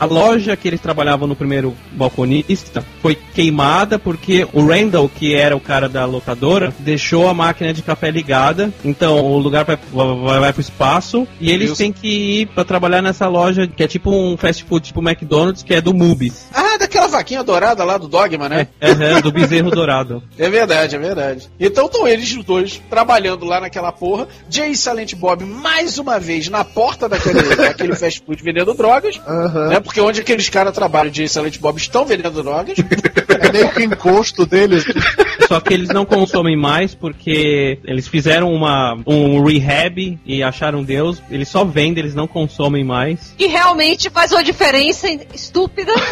A loja que eles trabalhavam no primeiro balconista foi queimada porque o Randall, que era o cara da locadora, deixou a máquina de café ligada. Então o lugar vai, vai, vai pro espaço e eles Isso. têm que ir pra trabalhar nessa loja que é tipo um fast food, tipo McDonald's, que é do Mubis. Ah, daquela vaquinha dourada lá do Dogma, né? É, é, do bezerro dourado. É verdade, é verdade. Então estão eles os dois trabalhando lá naquela porra. Jay e Silent Bob, mais uma vez, na porta daquele, daquele fast food vendendo drogas. Né? Porque onde aqueles caras trabalham, Jay e Silent Bob estão vendendo drogas. É meio que o encosto deles. Só que eles não consomem mais porque eles fizeram uma, um rehab e acharam Deus. Eles só vendem, eles não consomem mais. E realmente faz uma diferença estúpida.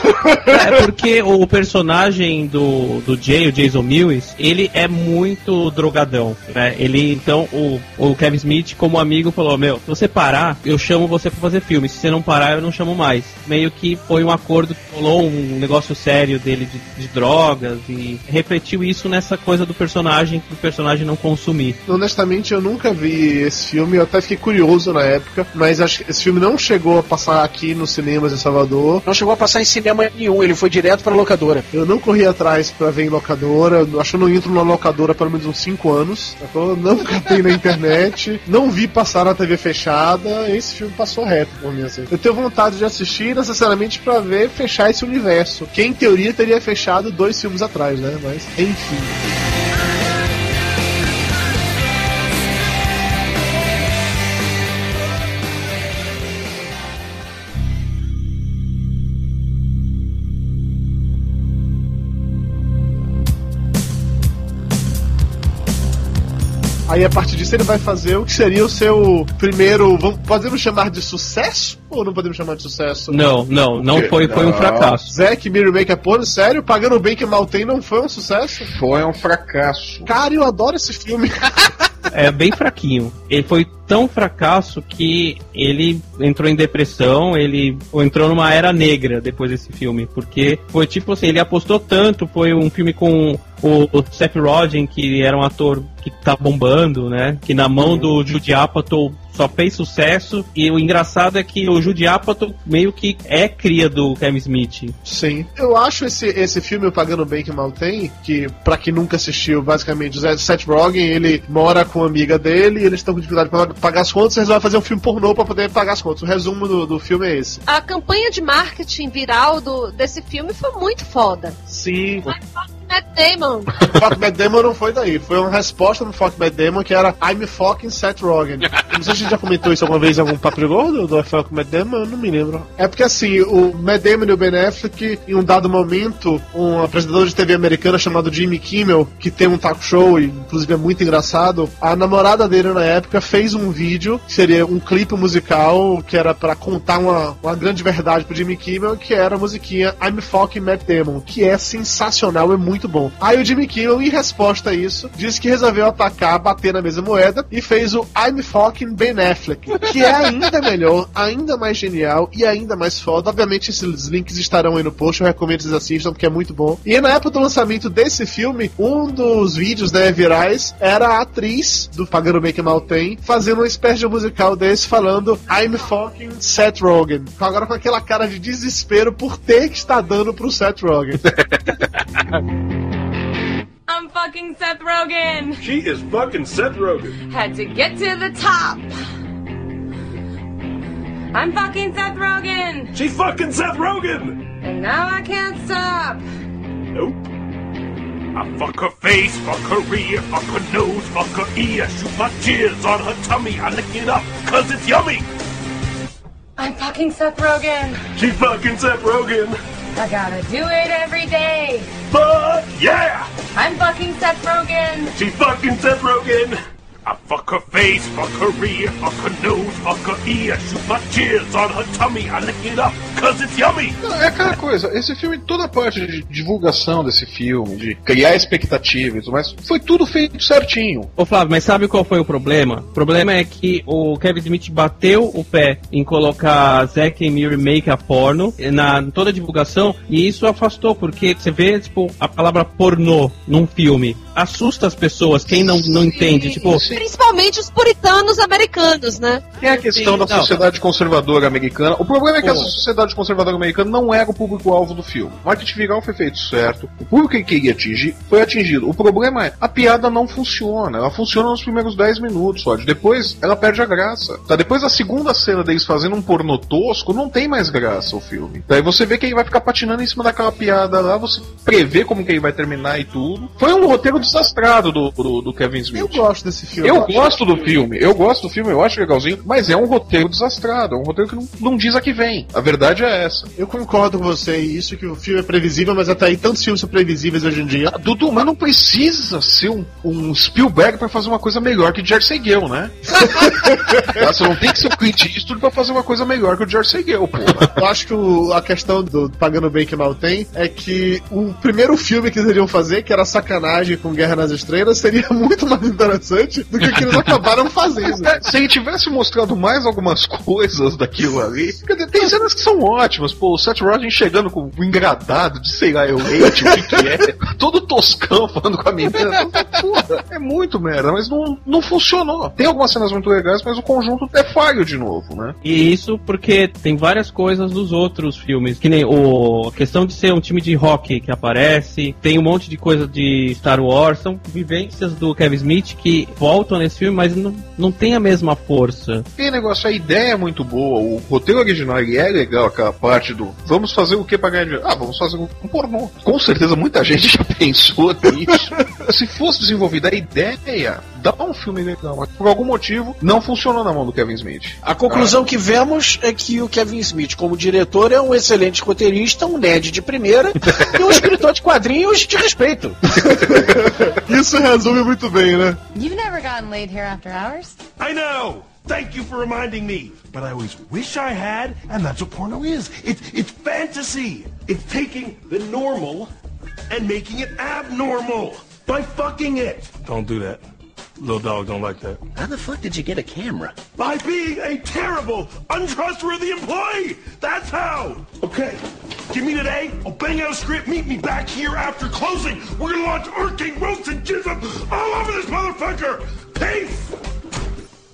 É porque o personagem do, do Jay, o Jason Mills, ele é muito drogadão, né? Ele, então, o, o Kevin Smith, como amigo, falou, meu, se você parar, eu chamo você pra fazer filme. Se você não parar, eu não chamo mais. Meio que foi um acordo que rolou um negócio sério dele de, de drogas e refletiu isso nessa coisa do personagem, pro personagem não consumir. Honestamente, eu nunca vi esse filme, eu até fiquei curioso na época, mas acho que esse filme não chegou a passar aqui nos cinemas em Salvador. Não chegou a passar em cinema nenhum, ele foi direto pra locadora. Eu não corri atrás pra ver em locadora, acho que eu não entro numa locadora pelo menos uns 5 anos. Eu não catei na internet, não vi passar na TV fechada, esse filme passou reto por mim assim. Eu tenho vontade de assistir necessariamente pra ver fechar esse universo, que em teoria teria fechado dois filmes atrás, né? Mas enfim. Aí a partir disso ele vai fazer o que seria o seu primeiro. Vamos, podemos chamar de sucesso? Ou não podemos chamar de sucesso? Não, não, não foi, foi um fracasso. Zack Me Remake é porno, sério? Pagando bem que mal tem não foi um sucesso? Foi um fracasso. Cara, eu adoro esse filme. é bem fraquinho. Ele foi tão fracasso que ele entrou em depressão, ele entrou numa era negra depois desse filme, porque foi tipo assim, ele apostou tanto, foi um filme com o, o Seth Rogen, que era um ator que tá bombando, né? Que na mão do Judy Apatow só fez sucesso. E o engraçado é que o Judy Apatow meio que é cria do Kevin Smith. Sim. Eu acho esse, esse filme, o Pagando Bem Que Mal Tem, que pra quem nunca assistiu, basicamente, o Seth Rogen, ele mora com uma amiga dele, e eles estão com dificuldade pra pagar as contas, e resolve fazer um filme pornô pra poder pagar as contas. O resumo do, do filme é esse. A campanha de marketing viral do, desse filme foi muito foda. Sim. Matt Damon. Fuck Matt Damon não foi daí. Foi uma resposta do Fuck Matt Damon que era I'm fucking Seth Rogen. Não sei se a gente já comentou isso alguma vez em algum papo gordo do Fuck Matt Damon, eu não me lembro. É porque assim, o Matt Damon e o Ben Affleck, em um dado momento, um apresentador de TV americana chamado Jimmy Kimmel, que tem um talk show e inclusive é muito engraçado, a namorada dele na época fez um vídeo, que seria um clipe musical, que era pra contar uma, uma grande verdade pro Jimmy Kimmel, que era a musiquinha I'm fucking Matt Damon, que é sensacional, é muito bom. Aí o Jimmy Kimmel, em resposta a isso, disse que resolveu atacar, bater na mesma moeda e fez o I'm fucking Ben Affleck, que é ainda melhor, ainda mais genial e ainda mais foda. Obviamente esses links estarão aí no post, eu recomendo que vocês assistam, porque é muito bom. E na época do lançamento desse filme, um dos vídeos, né, virais, era a atriz do Pagando Bem Que Mal Tem, fazendo uma espécie de musical desse, falando I'm fucking Seth Rogen. Agora com aquela cara de desespero por ter que estar dando pro Seth Rogen. I'm fucking Seth Rogen. She is fucking Seth Rogen. Had to get to the top. I'm fucking Seth Rogen. She fucking Seth Rogen. And now I can't stop. Nope. I fuck her face, fuck her ear, fuck her nose, fuck her ear, shoot my jizz on her tummy, I lick it up, cause it's yummy. I'm fucking Seth Rogen. She fucking Seth Rogen. I gotta do it every day. Fuck yeah! I'm fucking Seth Rogen. She fucking Seth Rogen. I Fuck her face, fuck her rear, fuck her nose, fuck her ear. Shoot my jizz on her tummy, I lick it up, cause it's yummy. Não, É aquela coisa, esse filme, toda a parte de divulgação desse filme, de criar expectativa e tudo mais, foi tudo feito certinho. Ô Flávio, mas sabe qual foi o problema? O problema é que o Kevin Smith bateu o pé em colocar Zack e Miri make a porno na toda a divulgação e isso afastou, porque você vê, tipo, a palavra pornô num filme. Assusta as pessoas, quem não, não entende, tipo... Principalmente os puritanos americanos, né? Tem a questão Sim, da não. sociedade conservadora americana. O problema é que Pô. essa sociedade conservadora americana não era o público-alvo do filme. O marketing viral foi feito certo, o público que ele queria atingir foi atingido. O problema é, a piada não funciona. Ela funciona nos primeiros 10 minutos, só. Depois, ela perde a graça. Tá? Depois da segunda cena deles fazendo um pornô tosco, não tem mais graça o filme. Daí você vê que ele vai ficar patinando em cima daquela piada lá, você prevê como que ele vai terminar e tudo. Foi um roteiro desastrado do, do, do Kevin Smith. Eu gosto desse filme. Eu gosto do filme, eu gosto do filme, eu acho legalzinho, mas é um roteiro desastrado, é um roteiro que não, não diz a que vem. A verdade é essa. Eu concordo com você isso, que o filme é previsível, mas até aí tantos filmes são previsíveis hoje em dia. Ah, Dudu, mas não precisa ser um, um Spielberg pra fazer uma coisa melhor que o Jersey Girl, né? Você não tem que ser o Clint Eastwood pra fazer uma coisa melhor que o Jersey Girl, porra. Eu acho que o- a questão do Pagando Bem que Mal Tem é que o primeiro filme que eles iriam fazer, que era sacanagem com Guerra nas Estrelas, seria muito mais interessante do que o que eles acabaram fazendo. É, Se ele tivesse mostrado mais algumas coisas daquilo ali, tem cenas que são ótimas, pô, o Seth Rogen chegando com o engradado de sei lá, eu leite, o que que é, todo toscão falando com a menina, porra, é muito merda, mas não, não funcionou. Tem algumas cenas muito legais, mas o conjunto é falho de novo, né? E isso porque tem várias coisas dos outros filmes, que nem o a questão de ser um time de hockey que aparece, tem um monte de coisa de Star Wars, são vivências do Kevin Smith que voltam nesse filme, mas não, não tem a mesma força. Tem negócio, a ideia é muito boa, o roteiro original é legal, aquela parte do vamos fazer o que pra ganhar dinheiro? Ah, vamos fazer um pornô. Com certeza muita gente já pensou nisso. Se fosse desenvolvida a ideia, dá um filme legal, mas por algum motivo não funcionou na mão do Kevin Smith. A conclusão que vemos é que o Kevin Smith, como diretor, é um excelente roteirista, um nerd de primeira e um escritor de quadrinhos de respeito. Isso resume muito bem, né? You've never gotten laid here after hours? I know! Thank you for reminding me. But I always wish I had, and that's what porno is. It's it's fantasy. It's taking the normal and making it abnormal by fucking it. Don't do that. Little dog don't like that. How the fuck did you get a camera? By being a terrible, untrustworthy employee. That's how. Okay. Give me today. I'll bang out a script. Meet me back here after closing. We're gonna launch irking roots and jism all over this motherfucker. Peace.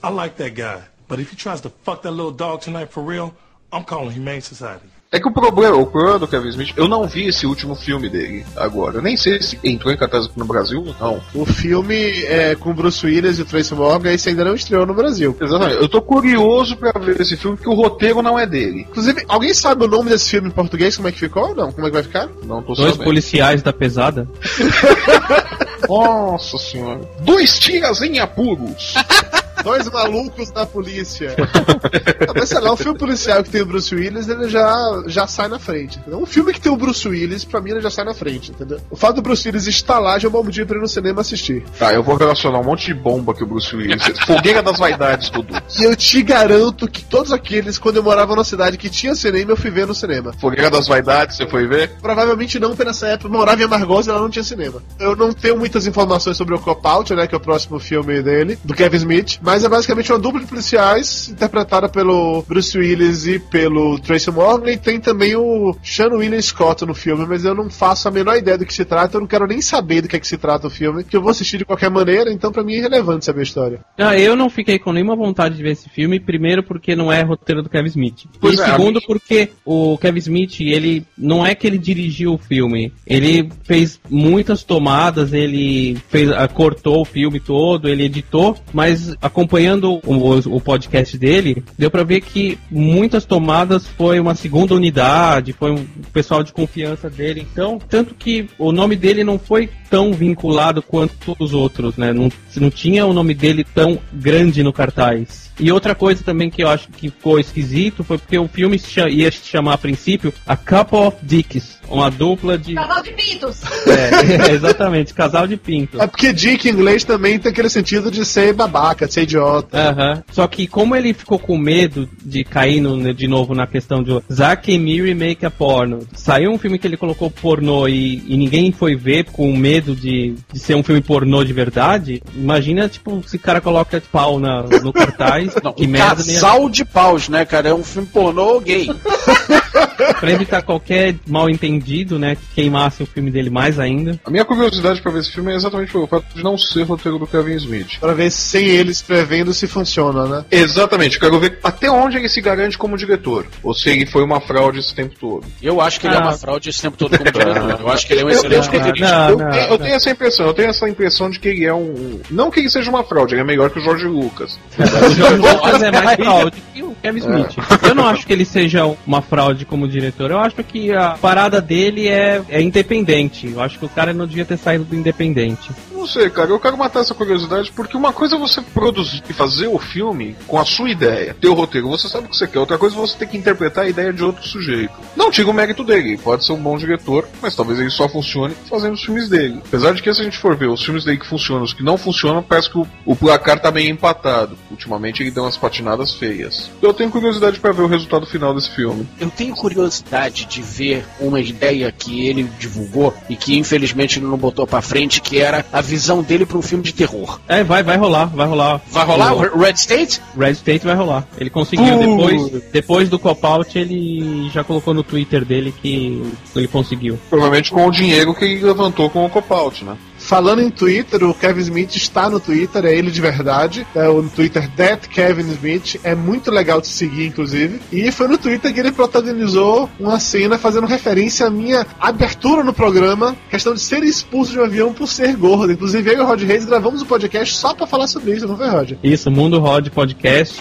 I like that guy, but if he tries to fuck that little dog tonight for real, I'm calling Humane Society. É que o problema, o problema do Kevin Smith, eu não vi esse último filme dele agora. Eu nem sei se entrou em cartaz aqui no Brasil ou não. O filme é com Bruce Willis e Tracy Morgan, esse ainda não estreou no Brasil. Exatamente. Eu tô curioso pra ver esse filme, porque o roteiro não é dele. Inclusive, alguém sabe o nome desse filme em português? Como é que ficou ou não? Como é que vai ficar? Não tô Dois sabendo. policiais da pesada. Nossa senhora. Dois tiras em apuros. Dois malucos da polícia. Ah, Mas sei lá, um filme policial que tem o Bruce Willis, ele já, já sai na frente. entendeu? Um filme que tem o Bruce Willis, pra mim, ele já sai na frente, entendeu? O fato do Bruce Willis estar lá já é um bom motivo pra ir no cinema assistir. Tá, eu vou relacionar um monte de bomba que o Bruce Willis. Fogueira das vaidades, Dudu. E eu te garanto que todos aqueles, quando eu morava numa cidade que tinha cinema, eu fui ver no cinema. Fogueira das vaidades, você foi ver? Provavelmente não, porque nessa época eu morava em Amargosa e ela não tinha cinema. Eu não tenho muitas informações sobre o Cop Out, né, que é o próximo filme dele, do Kevin Smith, mas é basicamente uma dupla de policiais interpretada pelo Bruce Willis e pelo Tracy Morgan, e tem também o Sean William Scott no filme, mas eu não faço a menor ideia do que se trata, eu não quero nem saber do que é que se trata o filme, que eu vou assistir de qualquer maneira, então pra mim é irrelevante saber a história. Ah, eu não fiquei com nenhuma vontade de ver esse filme, primeiro porque não é roteiro do Kevin Smith. Pois e é, segundo a gente- porque o Kevin Smith, ele não é que ele dirigiu o filme, ele fez muitas tomadas, ele fez, ah, cortou o filme todo, ele editou, mas acompanhando o, o podcast dele, deu pra ver que muitas tomadas foi uma segunda unidade, foi um pessoal de confiança dele, então, tanto que o nome dele não foi tão vinculado quanto os outros, né? Não, não tinha o nome dele tão grande no cartaz. E outra coisa também que eu acho que ficou esquisito foi porque o filme se ia se chamar a princípio A Couple of Dicks, uma dupla de. Casal de pintos. É, exatamente, casal de pintos. É porque Dick em inglês também tem aquele sentido de ser babaca, de ser idiota. Aham. Só que como ele ficou com medo de cair no- de novo na questão de Zack e Miri make a porno, saiu um filme que ele colocou pornô e, e ninguém foi ver com medo de, de ser um filme pornô de verdade, imagina, tipo, se o cara coloca pau na, no cartaz, que um merda casal de paus, né, cara? É um filme pornô gay. Pra evitar qualquer mal entendido, né, que queimasse o filme dele mais ainda. A minha curiosidade pra ver esse filme é exatamente o fato de não ser roteiro do Kevin Smith. Pra ver sem ele escrevendo se funciona, né? Exatamente, quero ver até onde ele se garante como diretor. Ou se ele foi uma fraude esse tempo todo. Eu acho que ele é Ah. uma fraude esse tempo todo como diretor. Eu acho que ele é um Eu- excelente eu- roteirista. eu, tenho, eu tenho essa impressão, eu tenho essa impressão de que ele é um. Não que ele seja uma fraude, ele é melhor que o Jorge Lucas. O George Lucas é mais fraude que o Kevin Smith. Eu não acho que ele seja uma fraude como diretor. Eu acho que a parada dele é, é independente. Eu acho que o cara não devia ter saído do independente. Não sei, cara, eu quero matar essa curiosidade porque uma coisa é você produzir e fazer o filme com a sua ideia, ter o roteiro, você sabe o que você quer, outra coisa é você ter que interpretar a ideia de outro sujeito. Não tira o mérito dele, ele pode ser um bom diretor, mas talvez ele só funcione fazendo os filmes dele. Apesar de que se a gente for ver os filmes dele que funcionam, os que não funcionam, parece que o, o placar tá meio empatado. Ultimamente ele deu umas patinadas feias. Eu tenho curiosidade pra ver o resultado final desse filme. Eu tenho curiosidade de ver uma ideia que ele divulgou e que infelizmente ele não botou pra frente, que era a visão dele pra um filme de terror. É, vai, vai rolar, vai rolar. Vai rolar O Red State? Red State vai rolar. Ele conseguiu Uh. depois, depois do cop-out, ele já colocou no Twitter dele que ele conseguiu. Provavelmente com o dinheiro que levantou com o cop-out, né? Falando em Twitter, o Kevin Smith está no Twitter, é ele de verdade. É o Twitter That Kevin Smith. É muito legal de seguir, inclusive. E foi no Twitter que ele protagonizou uma cena fazendo referência à minha abertura no programa, questão de ser expulso de um avião por ser gordo. Inclusive, eu e o Rod Reis gravamos um podcast só pra falar sobre isso, não foi, Rod? Isso, Mundo Rod Podcast.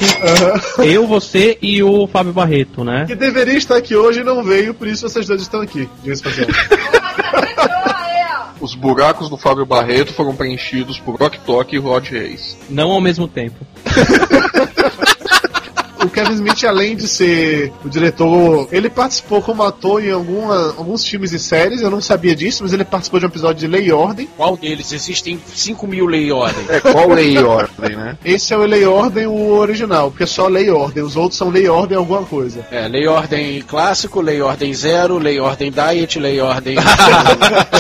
Eu, você e o Fábio Barreto, né? Que deveria estar aqui hoje e não veio, por isso vocês dois estão aqui. Diga-se. Os buracos do Fábio Barreto foram preenchidos por Rock Talk e Rod Reis. Não ao mesmo tempo. O Kevin Smith, além de ser o diretor, ele participou como ator em alguma- alguns filmes e séries. Eu não sabia disso, mas ele participou de um episódio de Lei e Ordem. Qual deles? Existem 5 mil lei e ordem. É, qual lei e ordem, né? Esse é o Lei e Ordem, o original, porque é só Lei e Ordem. Os outros são Lei e Ordem alguma coisa. É, lei e ordem clássico, lei e ordem zero, lei e ordem diet, lei e ordem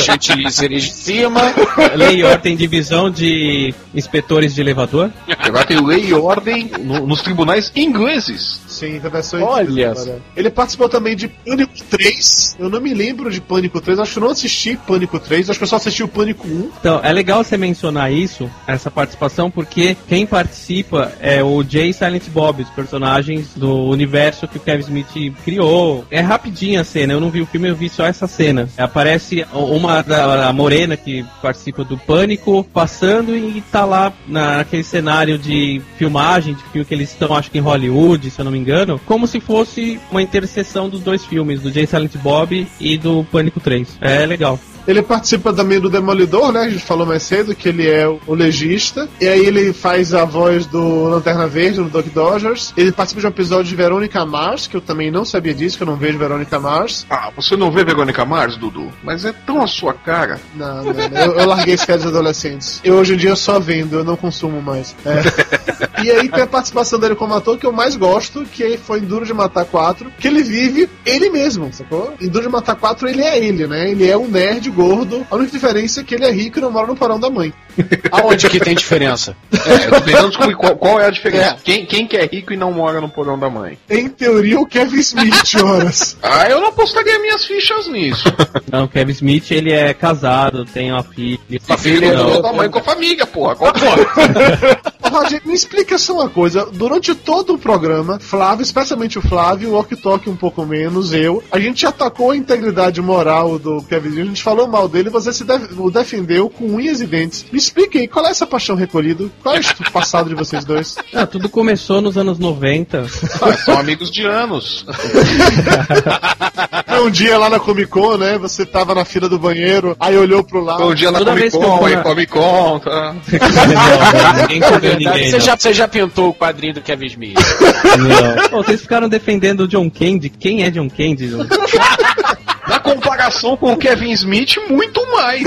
chantilly de cima. Lei e ordem divisão de inspetores de elevador. Agora tem lei e ordem no- nos tribunais ingleses. Sim, da versão Olha. Ele participou também de Pânico 3. Eu não me lembro de Pânico 3. Acho que eu não assisti Pânico 3. Acho que eu só assisti o Pânico 1. Então, é legal você mencionar isso, essa participação, porque quem participa é o Jay Silent Bob, os personagens do universo que o Kevin Smith criou. É rapidinho a cena, eu não vi o filme, eu vi só essa cena. Aparece uma da a morena que participa do Pânico passando e tá lá na- naquele cenário de filmagem, de filme que eles estão, acho que em Hollywood, se eu não me engano, como se fosse uma interseção dos dois filmes, do Jay Silent Bob e do Pânico 3. É legal. Ele participa também do Demolidor, né? A gente falou mais cedo que ele é o legista. E aí ele faz a voz do Lanterna Verde no Duck Dodgers. Ele participa de um episódio de Verônica Mars, que eu também não sabia disso, que eu não vejo Verônica Mars. Ah, você não vê Verônica Mars, Dudu? Mas é tão a sua cara. Não, não, não. Eu, eu larguei esse dos adolescentes. Eu hoje em dia só vendo, eu não consumo mais. É. E aí tem a participação dele como ator que eu mais gosto, que foi em Duro de Matar 4, que ele vive ele mesmo, sacou? Em Duro de Matar 4 ele é ele, né? Ele é um nerd gordo. A única diferença é que ele é rico e não mora no porão da mãe. Aonde que tem diferença? É, descobrir qual, qual é a diferença. Quem, quem que é rico e não mora no porão da mãe? Em teoria, o Kevin Smith, horas. Ah, eu não apostaria minhas fichas nisso. Não, Kevin Smith, ele é casado, tem uma filha. A filha do Não. porão da mãe com a família, porra. Qual porra? Roger, me explica só uma coisa. Durante todo o programa, Flávio, especialmente o Flávio, o Walk Talk um pouco menos, eu, a gente atacou a integridade moral do Kevin, a gente falou mal dele, você se def- o defendeu com unhas e dentes. Me explique aí, qual é essa paixão recolhida? Qual é o passado de vocês dois? Ah, tudo começou nos anos 90. Ah, são amigos de anos. Foi um dia lá na Comic Con, né? Você tava na fila do banheiro, aí olhou pro lado. Foi um dia na Toda Comic Con, aí na- Comic Con, tá? Ninguém. Você já, você já pintou o quadrinho do Kevin Smith? Não. Pô, vocês ficaram defendendo o John Candy. Quem é John Candy? John? Comparação com o Kevin Smith, muito mais.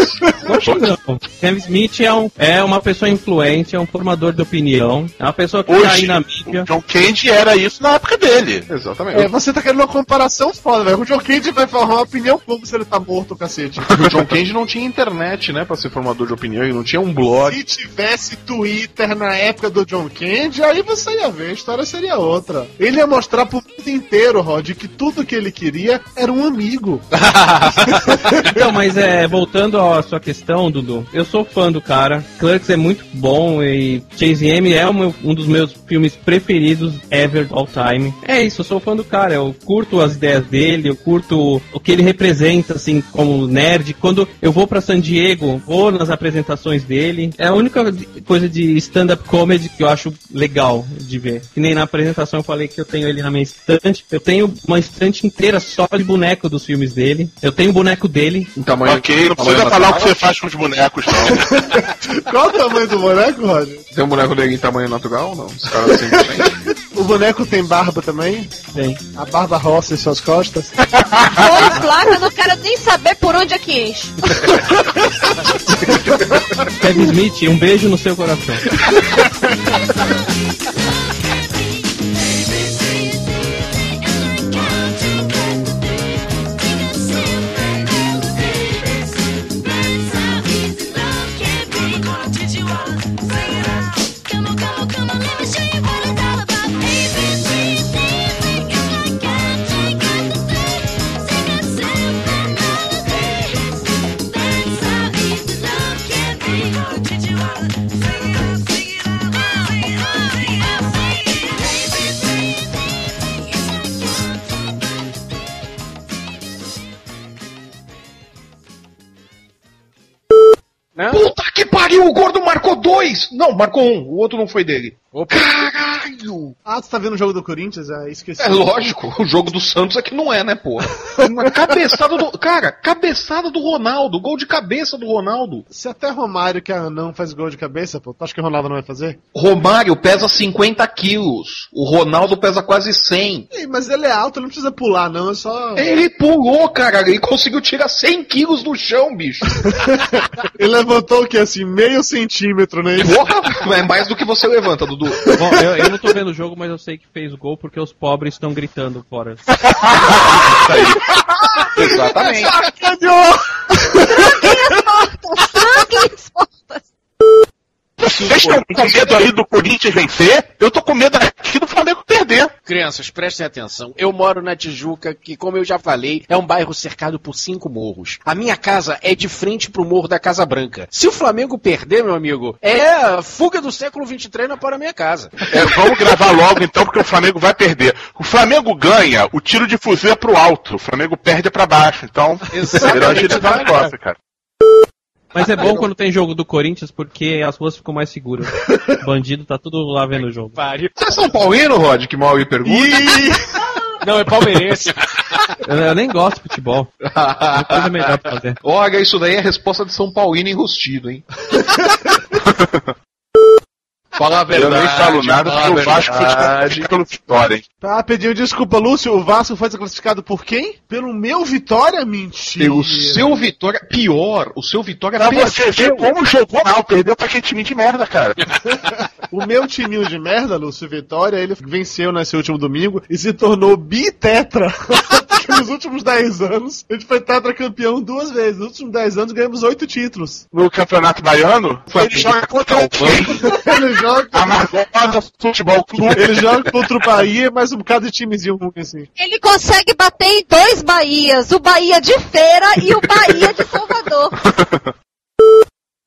Acho que não. Kevin Smith é, um, é uma pessoa influente, é um formador de opinião, é uma pessoa que tá aí Hoje, na o mídia. John Candy era isso na época dele. Exatamente. É, você tá querendo uma comparação foda, velho. O John Candy vai formar uma opinião como se ele tá morto, cacete. O John Candy não tinha internet, né, pra ser formador de opinião, e não tinha um blog. Se tivesse Twitter na época do John Candy, aí você ia ver, a história seria outra. Ele ia mostrar pro mundo inteiro, Rod, que tudo que ele queria era um amigo. Então, mas é, voltando à sua questão, Dudu, eu sou fã do cara. Clerks é muito bom e Chase M é meu- um dos meus filmes preferidos ever all time. É isso, eu sou fã do cara. Eu curto as ideias dele, eu curto o que ele representa, assim, como nerd. Quando eu vou pra San Diego, vou nas apresentações dele. É a única coisa de stand-up comedy que eu acho legal de ver. Que nem na apresentação eu falei que eu tenho ele na minha estante. Eu tenho uma estante inteira só de boneco dos filmes dele. Eu tenho o boneco dele. Em tamanho, ok, não precisa falar o que você faz com os bonecos, não. Qual o tamanho do boneco, Roger? Tem um boneco dele em tamanho natural? Não. Os caras simplesmente. O boneco tem barba também? Tem. A barba roça em suas costas? Foi placa, eu não quero nem saber por onde é que enche. Kevin Smith, um beijo no seu coração. Did you wanna sing it? Dois! Não, marcou um, o outro não foi dele. Caralho! Ah, tu tá vendo o jogo do Corinthians? Ah, esqueci. É lógico, o jogo do Santos é que não é, né? Uma cabeçada do. Cara, cabeçada do Ronaldo, gol de cabeça do Ronaldo. Se até Romário, que é não faz gol de cabeça, pô, tu acha que o Ronaldo não vai fazer? Romário pesa 50 quilos, o Ronaldo pesa quase 100. Ei, mas ele é alto, ele não precisa pular, não, é só. Ele pulou, cara, ele conseguiu tirar 100 quilos do chão, bicho. ele levantou o que, assim, meio centímetro, né? Porra, é mais do que você levanta, Dudu. Bom, eu, eu não tô vendo o jogo, mas eu sei que fez o gol porque os pobres estão gritando fora. Exatamente. Sacaneou! Vocês estão com medo aí do Corinthians vencer? Eu tô com medo aqui do Flamengo perder. Crianças, prestem atenção. Eu moro na Tijuca, que, como eu já falei, é um bairro cercado por cinco morros. A minha casa é de frente pro morro da Casa Branca. Se o Flamengo perder, meu amigo, é a fuga do século 23 na para minha casa. É, vamos gravar logo então, porque o Flamengo vai perder. O Flamengo ganha, o tiro de fuzil é pro alto. O Flamengo perde é pra baixo. Então, Exatamente. melhor agilizar o negócio, cara. Mas é bom quando tem jogo do Corinthians porque as ruas ficam mais seguras. Bandido tá tudo lá vendo o jogo. Você é São Paulino, Rod? Que mal me pergunta. Não, é palmeirense. Eu, eu nem gosto de futebol. Tem coisa melhor pra fazer. Olha, isso daí é a resposta de São Paulino enrustido, hein? Fala a Eu verdade. nem falo nada porque o Vasco foi desclassificado pelo Vitória, hein? Tá, pediu desculpa, Lúcio. O Vasco foi desclassificado por quem? Pelo meu Vitória? Mentira. O seu Vitória, pior, o seu Vitória Pra você ver perdeu. como jogou mal, perdeu pra aquele time de merda, cara. O meu timinho de merda, Lúcio Vitória, ele venceu nesse último domingo e se tornou bitetra. Porque nos últimos 10 anos, a gente foi tetracampeão duas vezes. Nos últimos 10 anos ganhamos 8 títulos. No Campeonato Baiano, ele joga contra quem? Ele joga, Amargosa Futebol Clube. ele joga contra o Bahia, mas um bocado de timezinho ruim assim. Ele consegue bater em dois Bahias, o Bahia de Feira e o Bahia de Salvador.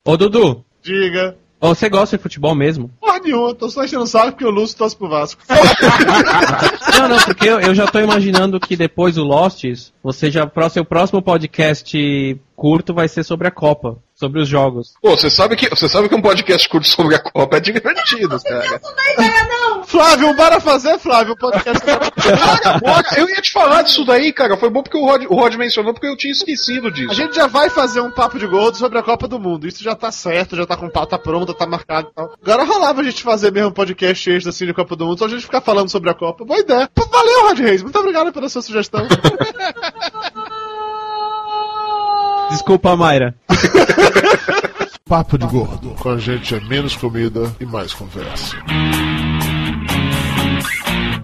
Ô Dudu, Diga. Você gosta de futebol mesmo? Porra nenhuma. Tô só enchendo o saco porque o Lúcio torce pro Vasco. Não, não, porque eu, eu já tô imaginando que depois do Losts, você já, seu próximo podcast curto vai ser sobre a Copa, sobre os jogos. Pô, você sabe que você sabe que um podcast curto sobre a Copa é divertido, cara. Flávio, bora fazer, Flávio, o podcast. Bora, eu ia te falar disso daí, cara. Foi bom porque o Rod, o Rod mencionou, porque eu tinha esquecido disso. A gente já vai fazer um papo de gordo sobre a Copa do Mundo. Isso já tá certo, já tá com pauta pronta, tá marcado e tal. Agora rolava a gente fazer mesmo um podcast extra assim de Copa do Mundo, só a gente ficar falando sobre a Copa. Boa ideia. Valeu, Rod Reis. Muito obrigado pela sua sugestão. Desculpa, Mayra. Papo de gordo. Com a gente é menos comida e mais conversa.